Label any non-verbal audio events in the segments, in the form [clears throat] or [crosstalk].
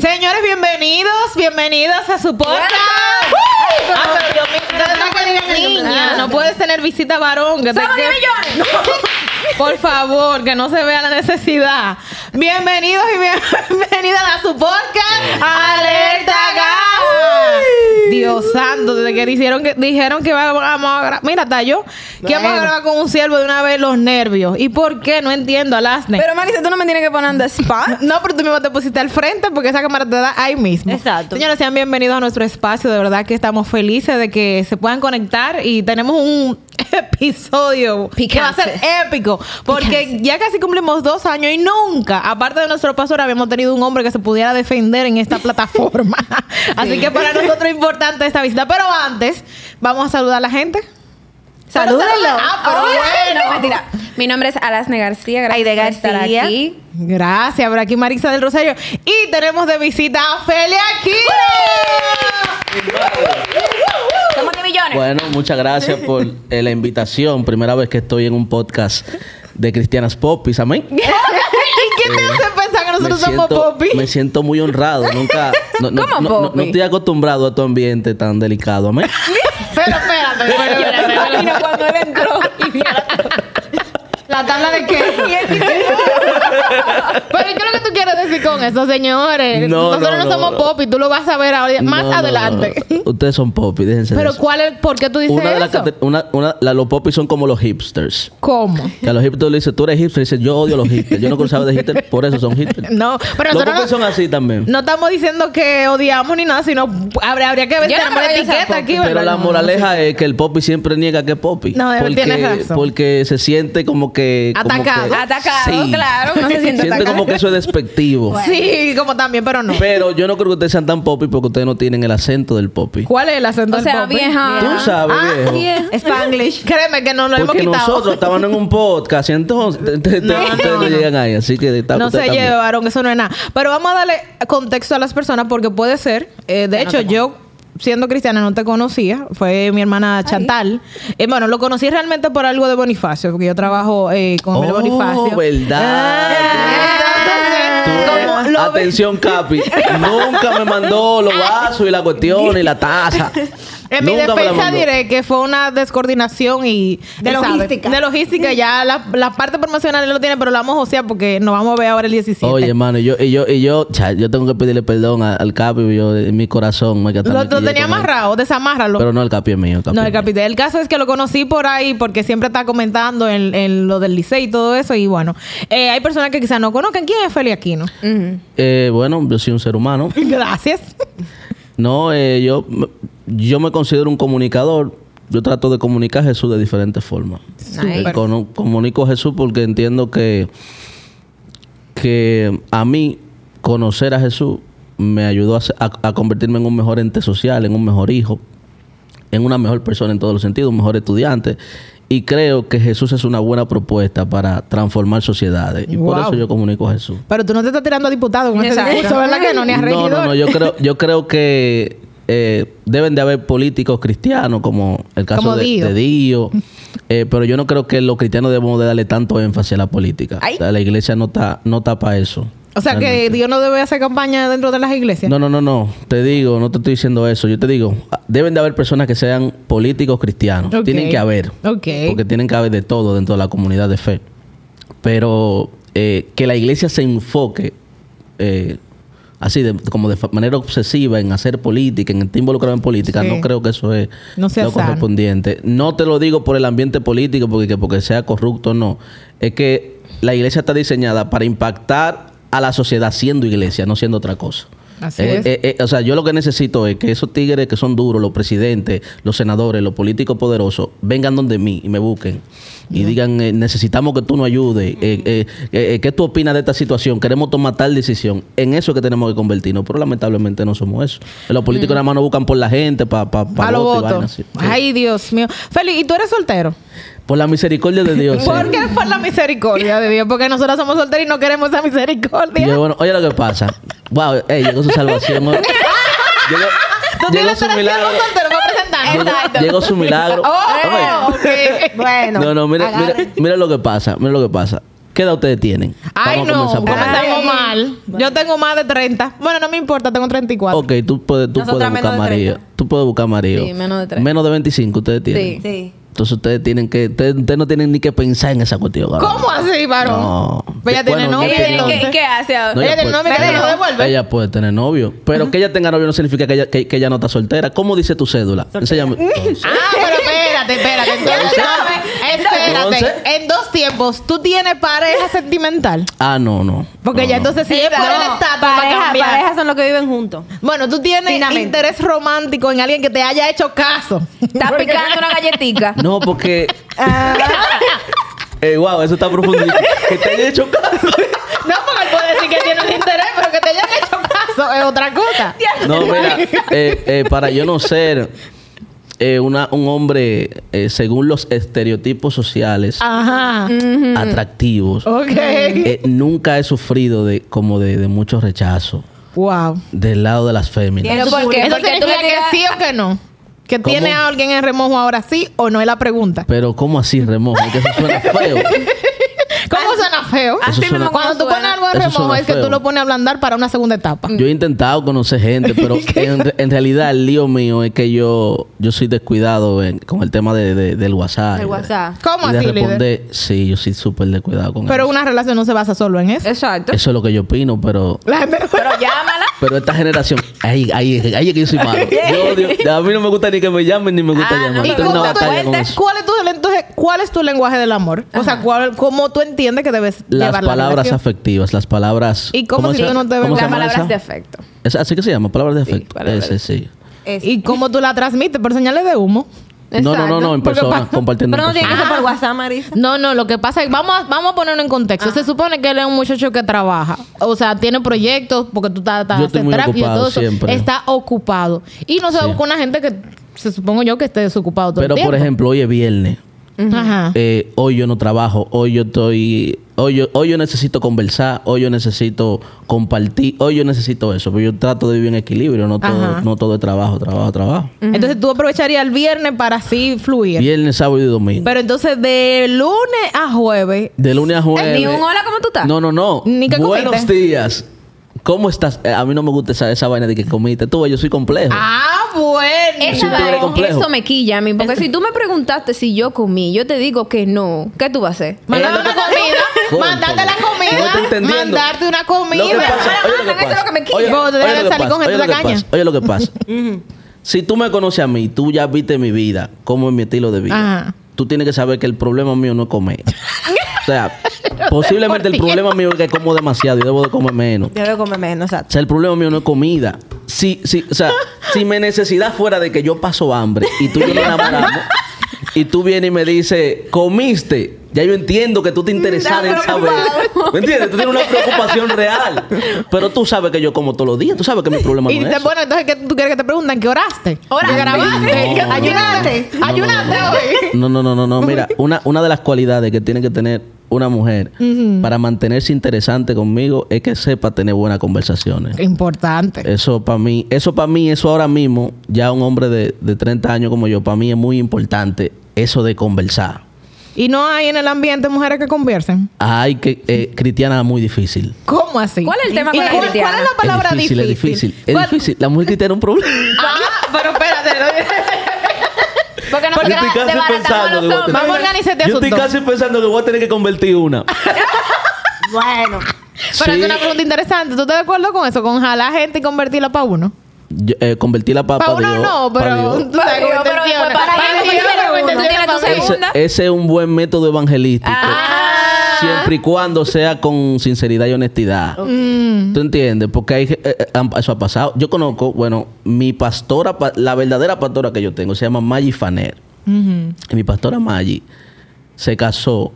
Señores, bienvenidos, bienvenidos a su podcast. Ah, pero yo me- niña, no puedes tener visita varón. Que te ¡Somos que- 10 [laughs] millones! Por favor, que no se vea la necesidad. Bienvenidos y bienvenidas a su podcast Alerta Gas. Dios santo, desde que dijeron que dijeron que vamos a grabar. Mira, Tayo, que vamos a grabar con un siervo de una vez los nervios. ¿Y por qué? No entiendo, Alasne. Pero Marisa, tú no me tienes que poner en the spot. [laughs] No, pero tú mismo te pusiste al frente porque esa cámara te da ahí mismo. Exacto. Señores, sean bienvenidos a nuestro espacio. De verdad que estamos felices de que se puedan conectar y tenemos un [laughs] episodio que va a ser épico porque ya casi cumplimos dos años y nunca, aparte de nuestro pastor, habíamos tenido un hombre que se pudiera defender en esta [laughs] plataforma. [laughs] Así que para nosotros es importante esta visita. Pero antes, vamos a saludar a la gente. Salúdenlo. Ah, pero Ay, bueno. no, mentira. Mi nombre es Alasne García. Gracias Aide por estar García. aquí. Gracias, por aquí Marisa del Rosario. Y tenemos de visita a Felia Aquino. Somos 10 millones. Bueno, muchas gracias por [laughs] eh, la invitación. Primera vez que estoy en un podcast de Cristianas Popis. Amén. [laughs] ¿Y qué te hace pensar que nosotros somos Poppy? me siento muy honrado. Nunca. No, no, ¿Cómo no- no- estoy acostumbrado a tu ambiente tan delicado. Amén. [laughs] Pero espérate, pero espérate. Imagino cuando él entró y vio la La tabla de queso. Pero ¿qué es lo que tú quieres decir con eso, señores? No, Nosotros no, no, no, somos no. Poppy, tú lo vas a ver ahora, más No, no, adelante. no, no. Ustedes son Popis, déjense de Pero eso. ¿cuál es, por qué tú dices Una de eso? cate- una, una, la- los Popis son como los hipsters. ¿Cómo? Que a los hipsters le dicen, tú eres hipster. Y dicen, yo odio a los hipsters. Yo no saber de hipsters, por eso son hipsters. [laughs] No, pero los Popis no, son así también. no estamos diciendo que odiamos ni nada, sino habría, habría que ver no tenemos la etiqueta aquí, ¿verdad? Pero la No, moraleja es que el Poppy siempre niega que es Poppy. No, porque, tienes razón. Porque se siente como que... como Atacado. que- Atacado, claro, uno se [laughs] siente atacado. como que eso es despectivo. Sí, como también, pero no. Pero yo no creo que ustedes sean tan Poppy porque ustedes no tienen el acento del Poppy. ¿Cuál es el acento O del sea, Poppy? vieja. Tú sabes, Ah, viejo. Yeah. Spanglish. Créeme que no lo hemos Porque quitado. nosotros estábamos en un podcast y entonces No, ustedes no, no, no. llegan ahí. Así que está, No se también. llevaron, eso no es nada. Pero vamos a darle contexto a las personas porque puede ser. eh, de hecho, yo siendo cristiana no te conocía. Fue mi hermana Chantal. Eh, bueno, lo conocí realmente por algo de Bonifacio, porque yo trabajo eh, con el Oh, Bonifacio. verdad. Ah, Lo ve- Atención, Capi. Nunca me mandó los vasos y la cuestión y la taza. [laughs] En mi Nunca defensa diré que fue una descoordinación y... De logística. de logística. Ya la, la parte promocional él lo tiene, pero la vamos a josear porque nos vamos a ver ahora el 17. Oye, hermano, y yo, y yo, y yo, cha, yo tengo que pedirle perdón a- al Capi, yo en mi corazón. me lo, lo tenía amarrado, desamárralo. Pero no, el Capi es mío. El Capi No, el capitán. El caso es que lo conocí por ahí porque siempre está comentando en, en lo del liceo y todo eso. Y bueno, eh, hay personas que quizás no conozcan. ¿Quién es Feli Aquino? Eh, bueno, yo soy un ser humano. [laughs] Gracias. No, eh, yo, yo me considero un comunicador. Yo trato de comunicar a Jesús de diferentes formas. Nice. Eh, cono- comunico a Jesús porque entiendo que, que a mí conocer a Jesús me ayudó a, a- a convertirme en un mejor ente social, en un mejor hijo, en una mejor persona en todos los sentidos, un mejor estudiante. Y creo que Jesús es una buena propuesta para transformar sociedades. Y por eso yo comunico a Jesús. Pero tú no te estás tirando a diputado con ese discurso, ¿verdad que no? Ni a No, regidor. no, no, yo creo, yo creo que eh, deben de haber políticos cristianos, como el caso Como de Dio. de Dio. [laughs] Eh, pero yo no creo que los cristianos debemos de darle tanto énfasis a la política. O sea, la iglesia no está, no para eso. O sea, que. Dios no debe hacer campaña dentro de las iglesias. No, no, no, no. Te digo, no te estoy diciendo eso. Yo te digo, deben de haber personas que sean políticos cristianos. Tienen que haber. Porque tienen que haber de todo dentro de la comunidad de fe. Pero eh, que la iglesia se enfoque eh, así, de, como de manera obsesiva en hacer política, en estar involucrado en política, Sí. no creo que eso es No lo sano. correspondiente. No te lo digo por el ambiente político, porque, que porque sea corrupto, no. Es que la iglesia está diseñada para impactar a la sociedad siendo iglesia, no siendo otra cosa. Así Eh, es. eh, eh, o sea, yo lo que necesito es que esos tigres que son duros, los presidentes, los senadores, los políticos poderosos, vengan donde mí y me busquen y digan, eh, necesitamos que tú nos ayudes, eh, eh, ¿qué tú opinas de esta situación? Queremos tomar tal decisión. En eso es que tenemos que convertirnos, pero lamentablemente no somos eso. Los políticos nada más nos buscan por la gente, para pa, pa a los votos. Sí. Ay, Dios mío. Feli, ¿y tú eres soltero? Por la misericordia de Dios. sí. ¿Por qué? Por la misericordia de Dios. Porque nosotros somos solteros y no queremos esa misericordia. yo, bueno, oye lo que pasa. Wow, ey, llegó su salvación. Llegó, Tú llegó tienes su milagro. Llegó, llegó su milagro. Oh. Bueno. No, no, mira, mira, mira lo que pasa, mira lo que pasa. ¿Qué edad ustedes tienen? Ay, Vamos no, comenzamos mal. Yo tengo más de 30. Bueno, no me importa, tengo 34. Ok, tú puedes, tú Nosotras puedes buscar marido. 30. Tú puedes buscar marido. Sí, menos de 30. Menos de 25 ustedes tienen. Sí. Sí. Entonces ustedes tienen que... Ustedes, ustedes no tienen ni que pensar en esa cuestión. cabrón. ¿Cómo así, varón? No. Pues ella tiene Bueno, novio, no ¿Qué, tiene- qué- qué hace ahora? No, ella ella tiene novio que lo devuelve. Ella puede tener novio. Pero que ella tenga novio no significa que ella, que, que ella no está soltera. ¿Cómo dice tu cédula? Enséñame. Ah, pero espérate, espérate. [laughs] Entonces, espérate. Entonces- En dos tiempos, ¿tú tienes pareja [laughs] sentimental? ah, no, no. Porque No, ya no. entonces si es por el estatus va a pareja, cambiar. parejas son los que viven juntos. Bueno, tú tienes Finamente. interés romántico en alguien que te haya hecho caso. Estás [laughs] picando una galletica. No, porque... Ah. [laughs] eh, wow, eso está profundo. que te haya hecho caso. No, porque él puede decir que tiene un interés, pero que te hayan hecho caso es otra cosa. No, mira, eh, eh, para yo no ser eh, una, un hombre, eh, según los estereotipos sociales, Ajá. atractivos, Ok. eh, nunca he sufrido de como de, de mucho rechazo Wow. del lado de las féminas. Pero ¿por qué? Eso Porque tú le que sí o que no. Que ¿Cómo? tiene a alguien en remojo ahora sí o no es la pregunta. Pero ¿cómo así, remojo? Que eso suena feo. [laughs] Mismo Cuando tú suena. pones algo en Eso remojo suena es que feo. tú lo pones a ablandar para una segunda etapa. Yo he intentado conocer gente, pero [laughs] en, en realidad el lío mío es que yo, yo soy descuidado en- con el tema de, de- del WhatsApp. El WhatsApp. ¿Cómo Y de así, líder? responder, sí, yo soy súper descuidado con Pero eso. una relación no se basa solo en eso. Exacto. Eso es lo que yo opino, pero La gente- [laughs] Pero llámala. Pero esta generación, ahí, ahí, ahí es que yo soy malo. [laughs] Yo odio- a mí no me gusta ni que me llamen ni me gusta Ah, no, llamar. ¿Y Tengo cómo una tú batalla con entiendes? eso. ¿Cuál es tu, entonces, ¿cuál es tu lenguaje del amor? O sea, ¿cuál, ¿cómo tú entiendes que debes Las llevar la palabras relación? afectivas, las palabras. ¿Y cómo si se- tú no te ves cómo se Las palabras esa? de afecto. Es así que se llama, palabras de afecto. palabras Ese sí. ¿Y cómo tú la transmites? ¿Por señales de humo? No, no, no, no, en persona, pa- compartiendo Pero no en tiene que persona. ser por WhatsApp, Marisa. No, no, lo que pasa es que vamos a, vamos a ponerlo en contexto. Se supone que él es un muchacho que trabaja. O sea, tiene proyectos porque tú estás, estás Yo estoy en muy terapia y ocupado todo eso. siempre. Está ocupado. Y no se Sí. busca una gente que se supongo yo que esté desocupado todo Pero, el tiempo. por ejemplo, hoy es viernes. Ajá. Eh, hoy yo no trabajo, hoy yo estoy, hoy yo, hoy yo necesito conversar, hoy yo necesito compartir, hoy yo necesito eso, pero yo trato de vivir en equilibrio, no todo, Ajá. no todo es trabajo, trabajo, trabajo. Entonces tú aprovecharías el viernes para así fluir. Viernes, sábado y domingo. Pero entonces de lunes a jueves. de lunes a jueves. Ni un hola, ¿cómo tú estás? No, no, no. Ni que Buenos comiste. días. ¿Cómo estás? Eh, a mí no me gusta esa, esa vaina de que comiste. Tú, yo soy complejo. Ah, bueno. Esa vaina, complejo. eso me quilla a mí. Porque si tú me preguntaste si yo comí, yo te digo que no. ¿Qué tú vas a hacer? Mandarte una comida. Mandarte la no comida. estoy entendiendo. mandarte una comida. Lo que pasa, oye lo que Eso es pasa. lo que me quilla. Vos te debes salir pasa, con gente pasa, Oye lo que pasa. [laughs] Si tú me conoces a mí, tú ya viste mi vida, cómo es mi estilo de vida. Ajá. Tú tienes que saber que el problema mío no es comer. [laughs] o sea, [laughs] posiblemente el problema mío es que como demasiado y debo de comer menos. Debe comer menos, O exacto. sea, el problema mío no es comida. Si, si, o sea, [laughs] si mi necesidad fuera de que yo paso hambre y tú y yo nos enamoramos y tú vienes y me dices, comiste, ya yo entiendo que tú te interesas en saber. ¿Me entiendes? Tú tienes una preocupación real. Pero tú sabes que yo como todos los días. Tú sabes que mi problema Y no es te, bueno, entonces, ¿qué tú quieres que te pregunten? ¿Qué oraste? Oraste. ¿Qué grabaste? No. ¿Qué- ¿Ayunaste? ¿Ayunaste hoy? No, no, no, no, no. Mira, una, una de las cualidades que tiene que tener una mujer para mantenerse interesante conmigo es que sepa tener buenas conversaciones. Importante. Eso para mí, eso para mí, eso ahora mismo, ya un hombre de, de 30 años como yo, para mí es muy importante eso de conversar. Y no hay en el ambiente mujeres que conversen. Hay que, eh, cristiana es muy difícil. ¿Cómo así? ¿Cuál es el tema ¿Y con la cuál, cristiana? cuál es la palabra es difícil, es difícil. Es ¿Cuál- difícil. La mujer cristiana es un problema. Ah. Porque Yo nosotros estoy casi desbaratamos pensando que voy a tener- Vamos a organizar este Yo estoy asunto. casi pensando que voy a tener que convertir una. [laughs] Bueno. Pero Sí. es una pregunta interesante. ¿Tú estás de acuerdo con eso? Con jalar gente y convertirla para uno. Yo, eh, convertir la papa Para uno no, pero tú sabes Dios, con pero después para Para allá, Dios, para Tienes tu para segunda. ese es un buen método evangelístico. Ah. Siempre y cuando sea con sinceridad y honestidad. Mm. ¿Tú entiendes? Porque hay, eh, eh, eso ha pasado. Yo conozco, bueno, mi pastora, pa- la verdadera pastora que yo tengo, se llama Maggie Faner. Y mi pastora Maggie se casó,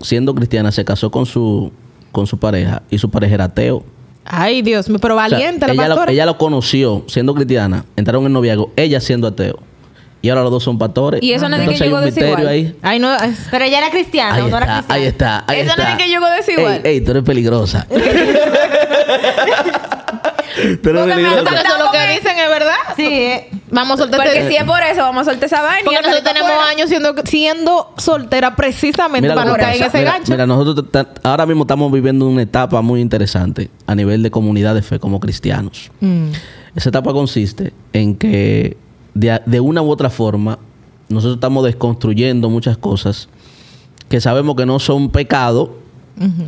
siendo cristiana, se casó con su, con su pareja y su pareja era ateo. Ay, Dios mío, pero O sea, valiente la ella, lo, pastora. ella lo conoció siendo cristiana, entraron en noviazgo, ella siendo ateo. Y ahora los dos son pastores. Y eso no es de que llegó desigual. ahí. Ay, no. Pero ella era cristiana, Ahí ¿o no era está, cristiana? ahí está, ahí Eso no es que llegó desigual. Ey, ey, tú eres peligrosa. [laughs] tú eres peligrosa. Entonces, lo que dicen es verdad. Sí, eh. Vamos a soltar Porque este- si es por eso, vamos a soltar esa vaina. Porque nosotros tenemos fuera. años siendo, siendo soltera precisamente Mira para no caer en ese Mira, gancho. mira, nosotros ahora mismo estamos viviendo una etapa muy interesante a nivel de comunidad de fe como cristianos. Mm. Esa etapa consiste en que de, de una u otra forma nosotros estamos desconstruyendo muchas cosas que sabemos que no son pecado,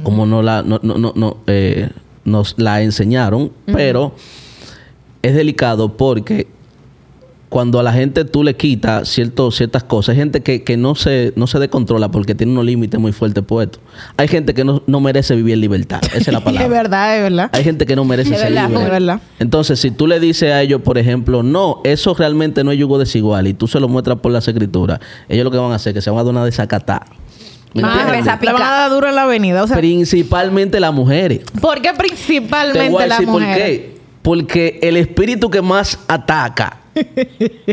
como no la, no, no- no- no, eh, nos la enseñaron, pero es delicado porque cuando a la gente tú le quitas cierto, ciertas cosas, hay gente que, que no, se, no se descontrola porque tiene unos límites muy fuertes puestos. Hay gente que no, no merece vivir en libertad. Esa es la [laughs] palabra. Es verdad, es verdad. Hay gente que no merece Es ser verdad, libre. es verdad. Entonces, si tú le dices a ellos, por ejemplo, no, eso realmente no es yugo desigual y tú se lo muestras por las escrituras, ellos lo que van a hacer es que se van a dar una desacatada. ¿Me Van a entiendes? empezar a Le van a dar duro en la avenida. O sea, Principalmente las mujeres. ¿por qué Te principalmente voy a la decir por qué. Porque el espíritu que más ataca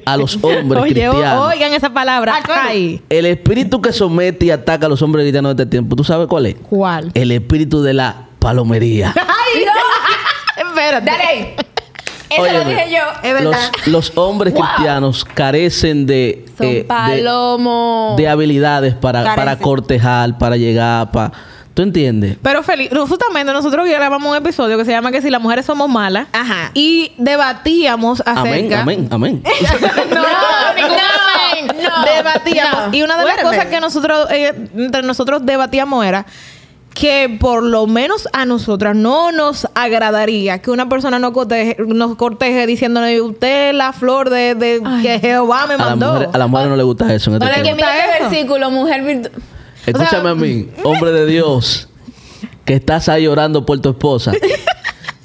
a los hombres Oye, cristianos, oigan esa palabra. Ay, el espíritu que somete y ataca a los hombres cristianos de este tiempo, ¿tú sabes cuál es? ¿Cuál? El espíritu de la palomería. [laughs] ¡Ay, no! Espérate. Dale ahí. Eso lo dije yo. Es verdad. Los, los hombres Wow. cristianos carecen de, Son eh, de, palomos. de habilidades para, Carecen. para cortejar, para llegar, para... ¿Tú entiendes? Pero feliz, justamente nosotros grabamos un episodio que se llama que si las mujeres somos malas. Ajá. Y debatíamos Amén, acerca. amén, amén. [laughs] no, No, ningún no, amén. no, debatíamos. no. Y una de las cosas que nosotros, eh, entre nosotros debatíamos era que por lo menos a nosotras no nos agradaría que una persona nos corteje, nos corteje diciéndole usted es la flor de, de que Jehová me A las mandó. mujeres a las mujeres no les gusta eso en este No les tema. Que mira gusta este eso? versículo, mujer virtu- Escúchame a mí, [laughs] hombre de Dios, que estás ahí orando por tu esposa.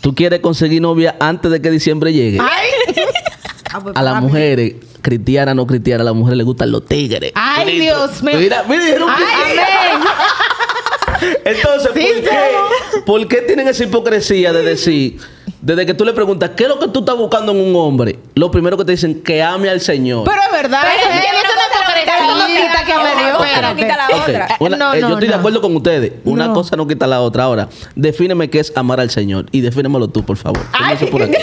Tú quieres conseguir novia antes de que diciembre llegue. Ah, pues, A las mujeres, cristianas no cristianas, a las mujeres les gustan los tigres. Ay, Bonito. Dios mío. Mira, mira, dijeron que- Ay, amén. Entonces, Sí, ¿por, qué, ¿por qué tienen esa hipocresía de decir, desde que tú le preguntas, ¿qué es lo que tú estás buscando en un hombre? Lo primero que te dicen, que ame al Señor. Pero es verdad, Pero es que no quita- quita que una me dio, cosa no espérate. quita la Ok, otra. una- No, eh, no, yo estoy de acuerdo con ustedes. Una No. cosa no quita la otra. Ahora, defíneme qué es amar al Señor y defínemelo tú, por favor. Por aquí.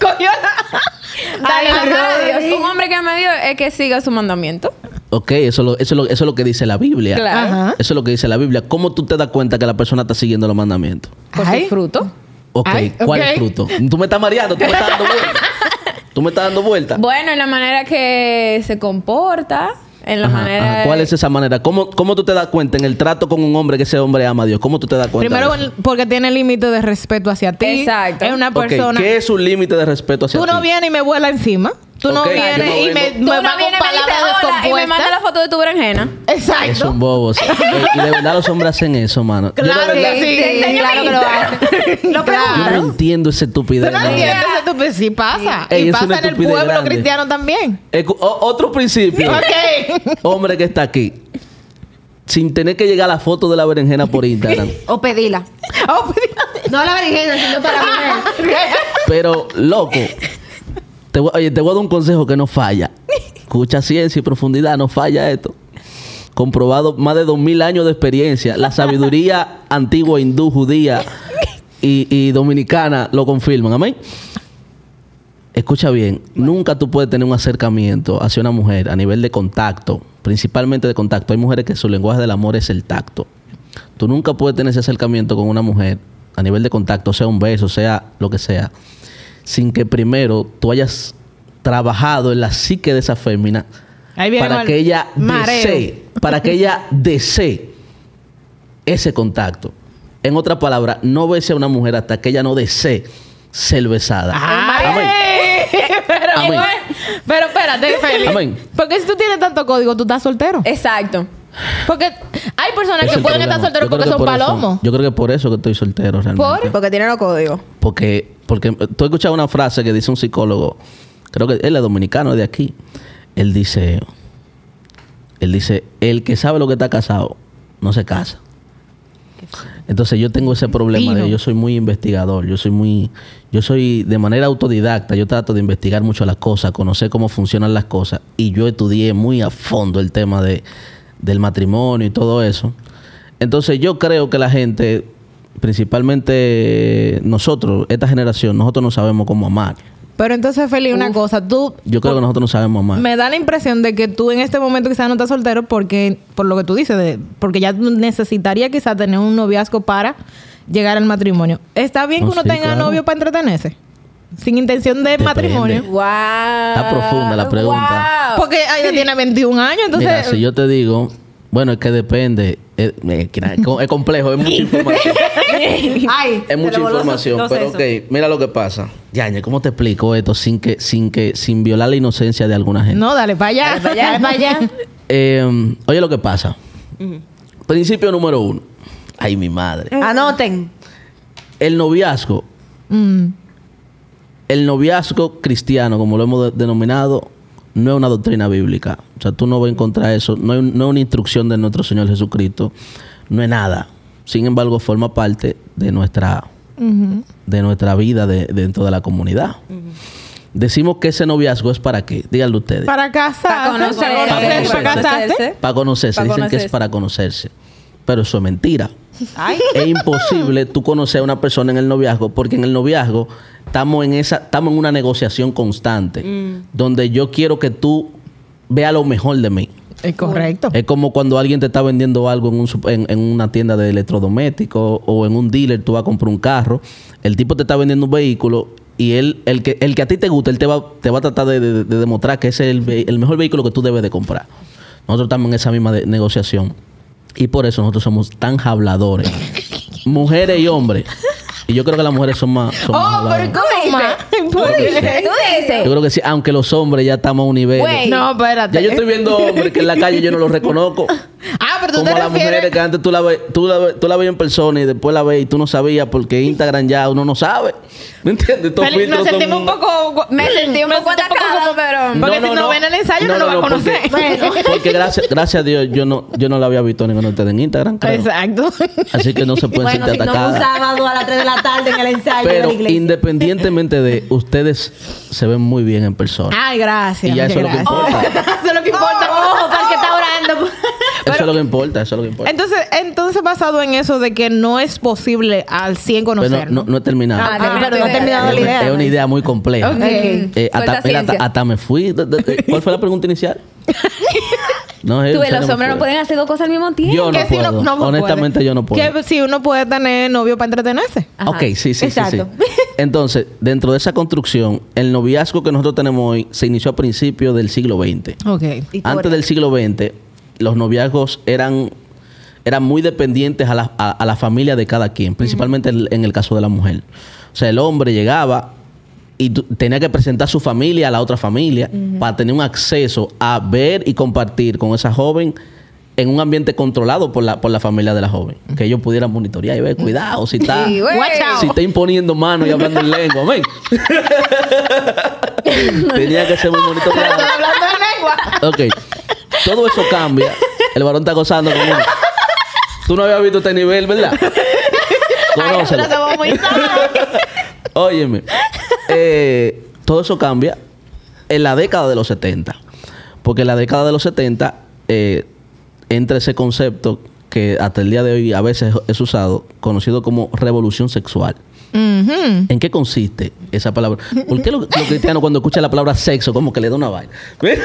Cogió la- Dale, a Rodri. Dios. Un hombre que me dio es que siga su mandamiento. Ok, eso, es lo- eso, lo, eso es lo que dice la Biblia. Claro. Ajá. Eso es lo que dice la Biblia. ¿Cómo tú te das cuenta que la persona está siguiendo los mandamientos? Por Ay. su fruto. Ok, Ay, ¿cuál ok. es fruto? Tú me estás mareando, tú me estás dando vuelta. [laughs] Tú me estás dando vuelta. Bueno, en la manera que se comporta, en la Ajá, manera... ajá. ¿Cuál es esa manera? ¿Cómo, ¿Cómo tú te das cuenta en el trato con un hombre que ese hombre ama a Dios? ¿Cómo tú te das cuenta? Primero, de eso? porque tiene límite de respeto hacia ti. Exacto. Es una persona. ¿Qué es un límite de respeto hacia Tú ti? no vienes y me vuela encima. Tú no yo vienes no y me. Tú me no vienes, me dices y me manda la foto de tu berenjena. Exacto. Es un bobo. sí. Y de verdad los hombres hacen eso, mano. Yo Claro verdad- que sí. Claro que lo hacen. [laughs] Lo Claro. Yo no entiendo esa estupidez. Tú no entiendes eso, pues sí pasa. Ey, y pasa en el estupidez pueblo grande. cristiano también. Ecu- o- otro principio. Ok. [laughs] Hombre que está aquí. Sin tener que llegar a la foto de la berenjena por Instagram. [laughs] O pedila. Oh, No la berenjena, sino para la mujer. Pero, loco. Te voy, oye, te voy a dar un consejo que no falla. [laughs] Escucha ciencia y profundidad, no falla esto. Comprobado más de dos mil años de experiencia. La sabiduría [laughs] antigua hindú, judía y, y dominicana lo confirman. Amén. Escucha bien, nunca tú puedes tener un acercamiento hacia una mujer a nivel de contacto, principalmente de contacto. Hay mujeres que su lenguaje del amor es el tacto. Tú nunca puedes tener ese acercamiento con una mujer a nivel de contacto, sea un beso, sea lo que sea, sin que primero tú hayas trabajado en la psique de esa fémina Ahí viene para que ella mareo. desee, para que ella desee ese contacto. En otras palabras, no bese a una mujer hasta que ella no desee ser besada. Amén. [laughs] pero, Amén. pero espérate, Félix. Amén. Porque si tú tienes tanto código, tú estás soltero. Exacto. Porque hay personas es que pueden problema. estar solteros porque que son por eso- palomos. yo creo que por eso que estoy soltero realmente. ¿Por? Porque tiene los códigos. Porque, porque tú has escuchado una frase que dice un psicólogo, creo que él es dominicano, es de aquí. Él dice, él dice, el que sabe lo que está casado, no se casa. Entonces yo tengo ese problema de yo soy muy investigador, yo soy muy, yo soy de manera autodidacta, yo trato de investigar mucho las cosas, conocer cómo funcionan las cosas y yo estudié muy a fondo el tema de, del matrimonio y todo eso. Entonces yo creo que la gente, principalmente nosotros, esta generación, nosotros no sabemos cómo amar. Pero entonces, Feli, una cosa. Tú Yo creo que nosotros no sabemos más. me da la impresión de que tú en este momento quizás no estás soltero porque, por lo que tú dices, de, porque ya necesitaría quizás tener un noviazgo para llegar al matrimonio. ¿Está bien que uno sí, tenga claro. novio para entretenerse? Sin intención de Depende. matrimonio. Wow. Está profunda la pregunta. Wow. Porque ella tiene 21 años, entonces... Mira, si yo te digo, bueno, es que depende. Es, complejo, es mucha información. [laughs] Ay, Es mucha información, los pero sesos. ok, mira lo que pasa. Yañe, ¿cómo te explico esto sin que, sin que, sin violar la inocencia de alguna gente? No, dale para allá. Dale pa' allá. Eh, oye lo que pasa. Principio número uno. Ay, mi madre. Anoten. El noviazgo, Mm. El noviazgo cristiano, como lo hemos de- denominado, no es una doctrina bíblica. O sea, tú no vas a encontrar eso. No es, no es una instrucción de nuestro Señor Jesucristo. No es nada. Sin embargo, forma parte de nuestra, de nuestra vida de- dentro de la comunidad. Decimos que ese noviazgo es para qué. Díganlo ustedes. Para casarse. Para conocerse. Para conocerse, para casarse. Para conocerse. Dicen que es conocerse. para conocerse. Pero eso es mentira. Ay. es imposible tú conocer a una persona en el noviazgo porque en el noviazgo estamos en esa estamos en una negociación constante donde yo quiero que tú veas lo mejor de mí. Es correcto. Es como cuando alguien te está vendiendo algo en, un en- en una tienda de electrodomésticos o en un dealer, tú vas a comprar un carro, el tipo te está vendiendo un vehículo y él, el que, el que a ti te gusta, él te va, te va a tratar de, de- de demostrar que ese es el, el mejor vehículo que tú debes de comprar. Nosotros estamos en esa misma de- negociación y por eso nosotros somos tan habladores, [laughs] mujeres y hombres. Y yo creo que las mujeres son más, son más Oh, pero habladoras. ¿cómo más? ¿Por Tú dices, tú dices. Yo creo que sí, aunque los hombres ya estamos a un nivel. No, espérate. ya yo estoy viendo hombres que en la calle yo no los reconozco. [laughs] Ah, pero tú Como te las mujeres que antes tú la, ves, tú, la, ves- tú la ves en persona y después la ves y tú no sabías porque Instagram ya uno no sabe. ¿Me entiendes? Estos Feli, filtros Nos son- sentimos un poco... Me sentí un poco atacada, pero. Porque si no ven el ensayo, no lo va a conocer. [laughs] Porque, [laughs] porque gracias, gracias a Dios yo no, yo no la había visto a ninguno de ustedes en Instagram. creo. Exacto. Así que no se pueden Bueno, sentir si no un atacadas. sábado a las 3 de la tarde en el ensayo de Pero la iglesia. independientemente de ustedes se ven muy bien en persona. Ay, gracias. Y ya eso es lo que importa. [laughs] eso es lo que importa. Ojo, para el que está orando. [laughs] eso es lo que importa, eso es lo que importa. Entonces, entonces basado en eso de que no es posible al 100 Pero conocer. no, no he terminado. Ah, Ah, pero no Es terminado es, la una, idea. es una idea muy compleja. Ok. Eh, hasta, mira, hasta, me fui. de- de- de- ¿Cuál fue la pregunta inicial? [laughs] No, Tú ves, los hombres no pueden hacer dos cosas al mismo tiempo. Yo no Que si puedo. no Honestamente, puede. yo no puedo. Que si uno puede tener novio para entretenerse. Ajá. Ok, sí, sí, sí, sí. Exacto. [laughs] Entonces, dentro de esa construcción, el noviazgo que nosotros tenemos hoy se inició a principios del siglo XX. Ok. ¿Y tú Antes del siglo XX, los noviazgos eran, eran muy dependientes a la, a- a la familia de cada quien, principalmente en, en el caso de la mujer. O sea, el hombre llegaba y tenía que presentar su familia a la otra familia para tener un acceso a ver y compartir con esa joven en un ambiente controlado por la, por la familia de la joven. Que ellos pudieran monitorear y ver, cuidado, si está, si está imponiendo mano y hablando en lengua. amén. [laughs] tenía que ser muy monitoreado. Hablando de lengua. Ok. Todo eso cambia. El varón está gozando con uno. Tú no habías visto este nivel, ¿verdad? Conócelo. Óyeme. Eh, todo eso cambia en la década de los 70. Porque en la década de los 70 eh, entra ese concepto que hasta el día de hoy a veces es usado, conocido como revolución sexual. ¿En qué consiste esa palabra? ¿Por qué los, cristianos cuando escuchan la palabra sexo como que le da una vaina? [laughs] Mira,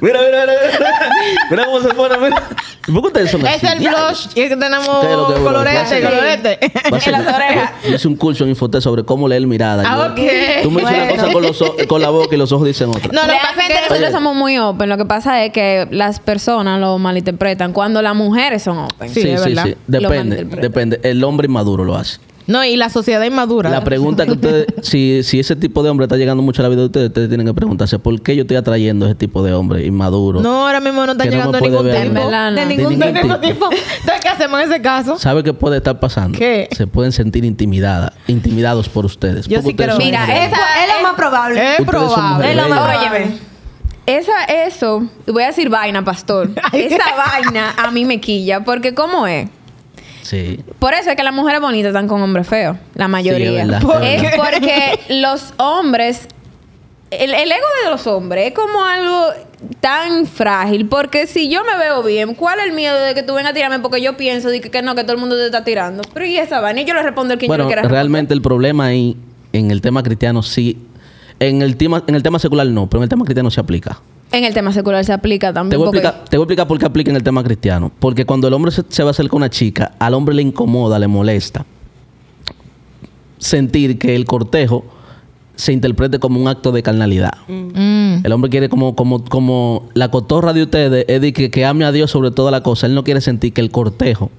mira, mira, mira, mira cómo se pone. Mira. ¿Por qué ustedes son Es así? el blush y que tenemos colorete, colorete. En las orejas. Yo hice un curso en Infote sobre cómo leer mirada. Ah, Yo- ok. Tú me dices una Bueno. cosa con, los o- con la boca y los ojos dicen otra. No, no, Realmente que- nosotros Oye. somos muy open. Lo que pasa es que las personas lo malinterpretan cuando las mujeres son open. Sí, sí, es sí, verdad. sí. Depende, depende. El hombre inmaduro lo hace. No, y la sociedad inmadura. La pregunta que ustedes, [laughs] si, si ese tipo de hombre está llegando mucho a la vida de ustedes, ustedes tienen que preguntarse por qué yo estoy atrayendo a ese tipo de hombre inmaduro. No, ahora mismo no está no llegando puede ningún ver tipo. no. De ningún, de ningún tipo. tipo. Entonces, ¿qué hacemos en ese caso? ¿Sabe qué puede estar pasando? ¿Qué? Se pueden sentir intimidadas, intimidados por ustedes. Yo sí creo. ustedes Mira. Eso es lo más probable. Es probable. Es lo más probable. Esa, eso, voy a decir vaina, pastor. [laughs] Esa vaina a mí me quilla. Porque, ¿cómo es? Sí. Por eso es que las mujeres bonitas están con hombres feos, la mayoría. es es [laughs] porque los hombres, el, el ego de los hombres es como algo tan frágil. Porque si yo me veo bien, ¿cuál es el miedo de que tú vengas a tirarme? Porque yo pienso de que, que no, que todo el mundo te está tirando. Pero ¿y esa vaina? Y yo le respondo al que yo le quiera realmente el problema ahí en el tema cristiano sí En el tema, en el tema secular no, pero en el tema cristiano se aplica. En el tema secular se aplica Te también. voy, a porque- explicar, te voy a explicar por qué aplica en el tema cristiano. Porque cuando el hombre se, se va a hacer con una chica, al hombre le incomoda, le molesta sentir que el cortejo se interprete como un acto de carnalidad. Mm. El hombre quiere como, como, como la cotorra de ustedes es de que, que ame a Dios sobre toda la cosa. Él no quiere sentir que el cortejo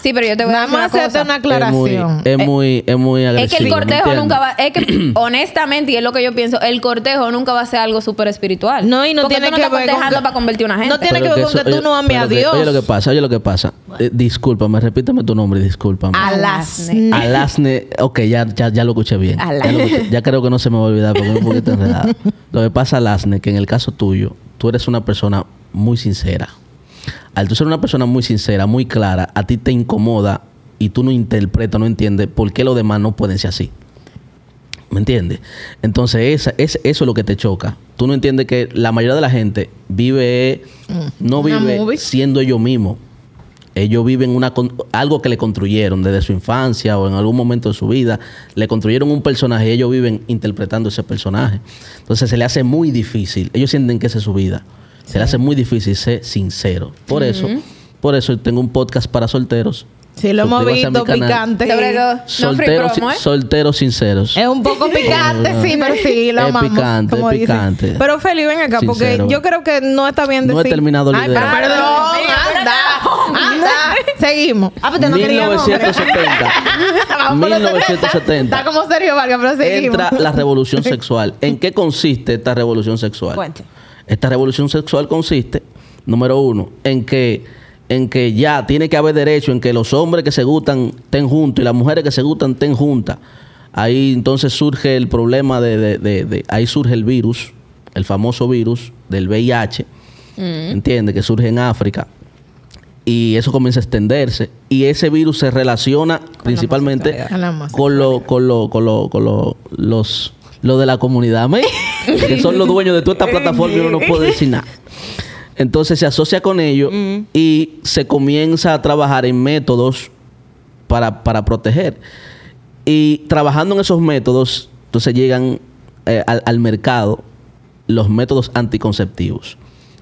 Sí, pero yo te voy a Nada decir una más hacerte una es muy, aclaración. es muy, es muy Es agresivo. que el ¿me cortejo nunca va, es que [clears throat] honestamente, y es lo que yo pienso, el cortejo nunca va a ser algo súper espiritual. No, y no Porque tiene tú no que estás ver con que- para convertir a una gente. No tiene Pero que ver con que tú oye, no ames a pero que- Dios. Oye lo que pasa, oye lo que pasa. Eh, discúlpame, repíteme tu nombre, discúlpame. Alasne. Alasne, ok, ya, ya, ya lo escuché bien. Ya, Alasne. lo escuché- ya creo que no se me va a olvidar porque es un poquito enredado. [laughs] Lo que pasa, Alasne, que en el caso tuyo, tú eres una persona muy sincera. Al tú ser una persona muy sincera, muy clara, a ti te incomoda y tú no interpretas, no entiendes por qué los demás no pueden ser así. ¿Me entiendes? Entonces, esa, es, eso es lo que te choca. Tú no entiendes que la mayoría de la gente vive, no Una vive movie. siendo ellos mismos. Ellos viven una algo que le construyeron desde su infancia o en algún momento de su vida. Le construyeron un personaje y ellos viven interpretando ese personaje. Entonces se le hace muy difícil. Ellos sienten que esa es su vida. Se le hace muy difícil ser sincero. Por eso, por eso tengo un podcast para solteros. Sí, lo hemos visto picante. Sobre todo, no free Solteros, promo, ¿eh? solteros sinceros. Es un poco picante, [laughs] sí, pero sí, lo Es amamos. picante, como es dicen. picante. Pero Feli, ven acá, porque Sincero. yo creo que no está bien No decir... he terminado Ay, idea. pero perdón, pero anda, anda. Seguimos. Ah, pues no queríamos. hombre. 1970. Vamos por los 1970. Está como Sergio Vargas, pero seguimos. entra la revolución sexual. ¿En qué consiste esta revolución sexual? Cuente. Esta revolución sexual consiste, número uno, en que, en que ya tiene que haber derecho, en que los hombres que se gustan estén juntos y las mujeres que se gustan estén juntas. Ahí entonces surge el problema de, de- de- de- ahí surge el virus, el famoso virus del VIH, ¿entiendes? Que surge en África. Y eso comienza a extenderse. Y ese virus se relaciona principalmente. Con lo, con, lo, con, lo, con lo- los lo de la comunidad. Que son los dueños de toda esta plataforma y uno no puede decir nada. Entonces se asocia con ellos y se comienza a trabajar en métodos para, para proteger. Y trabajando en esos métodos, entonces llegan eh, al, al mercado los métodos anticonceptivos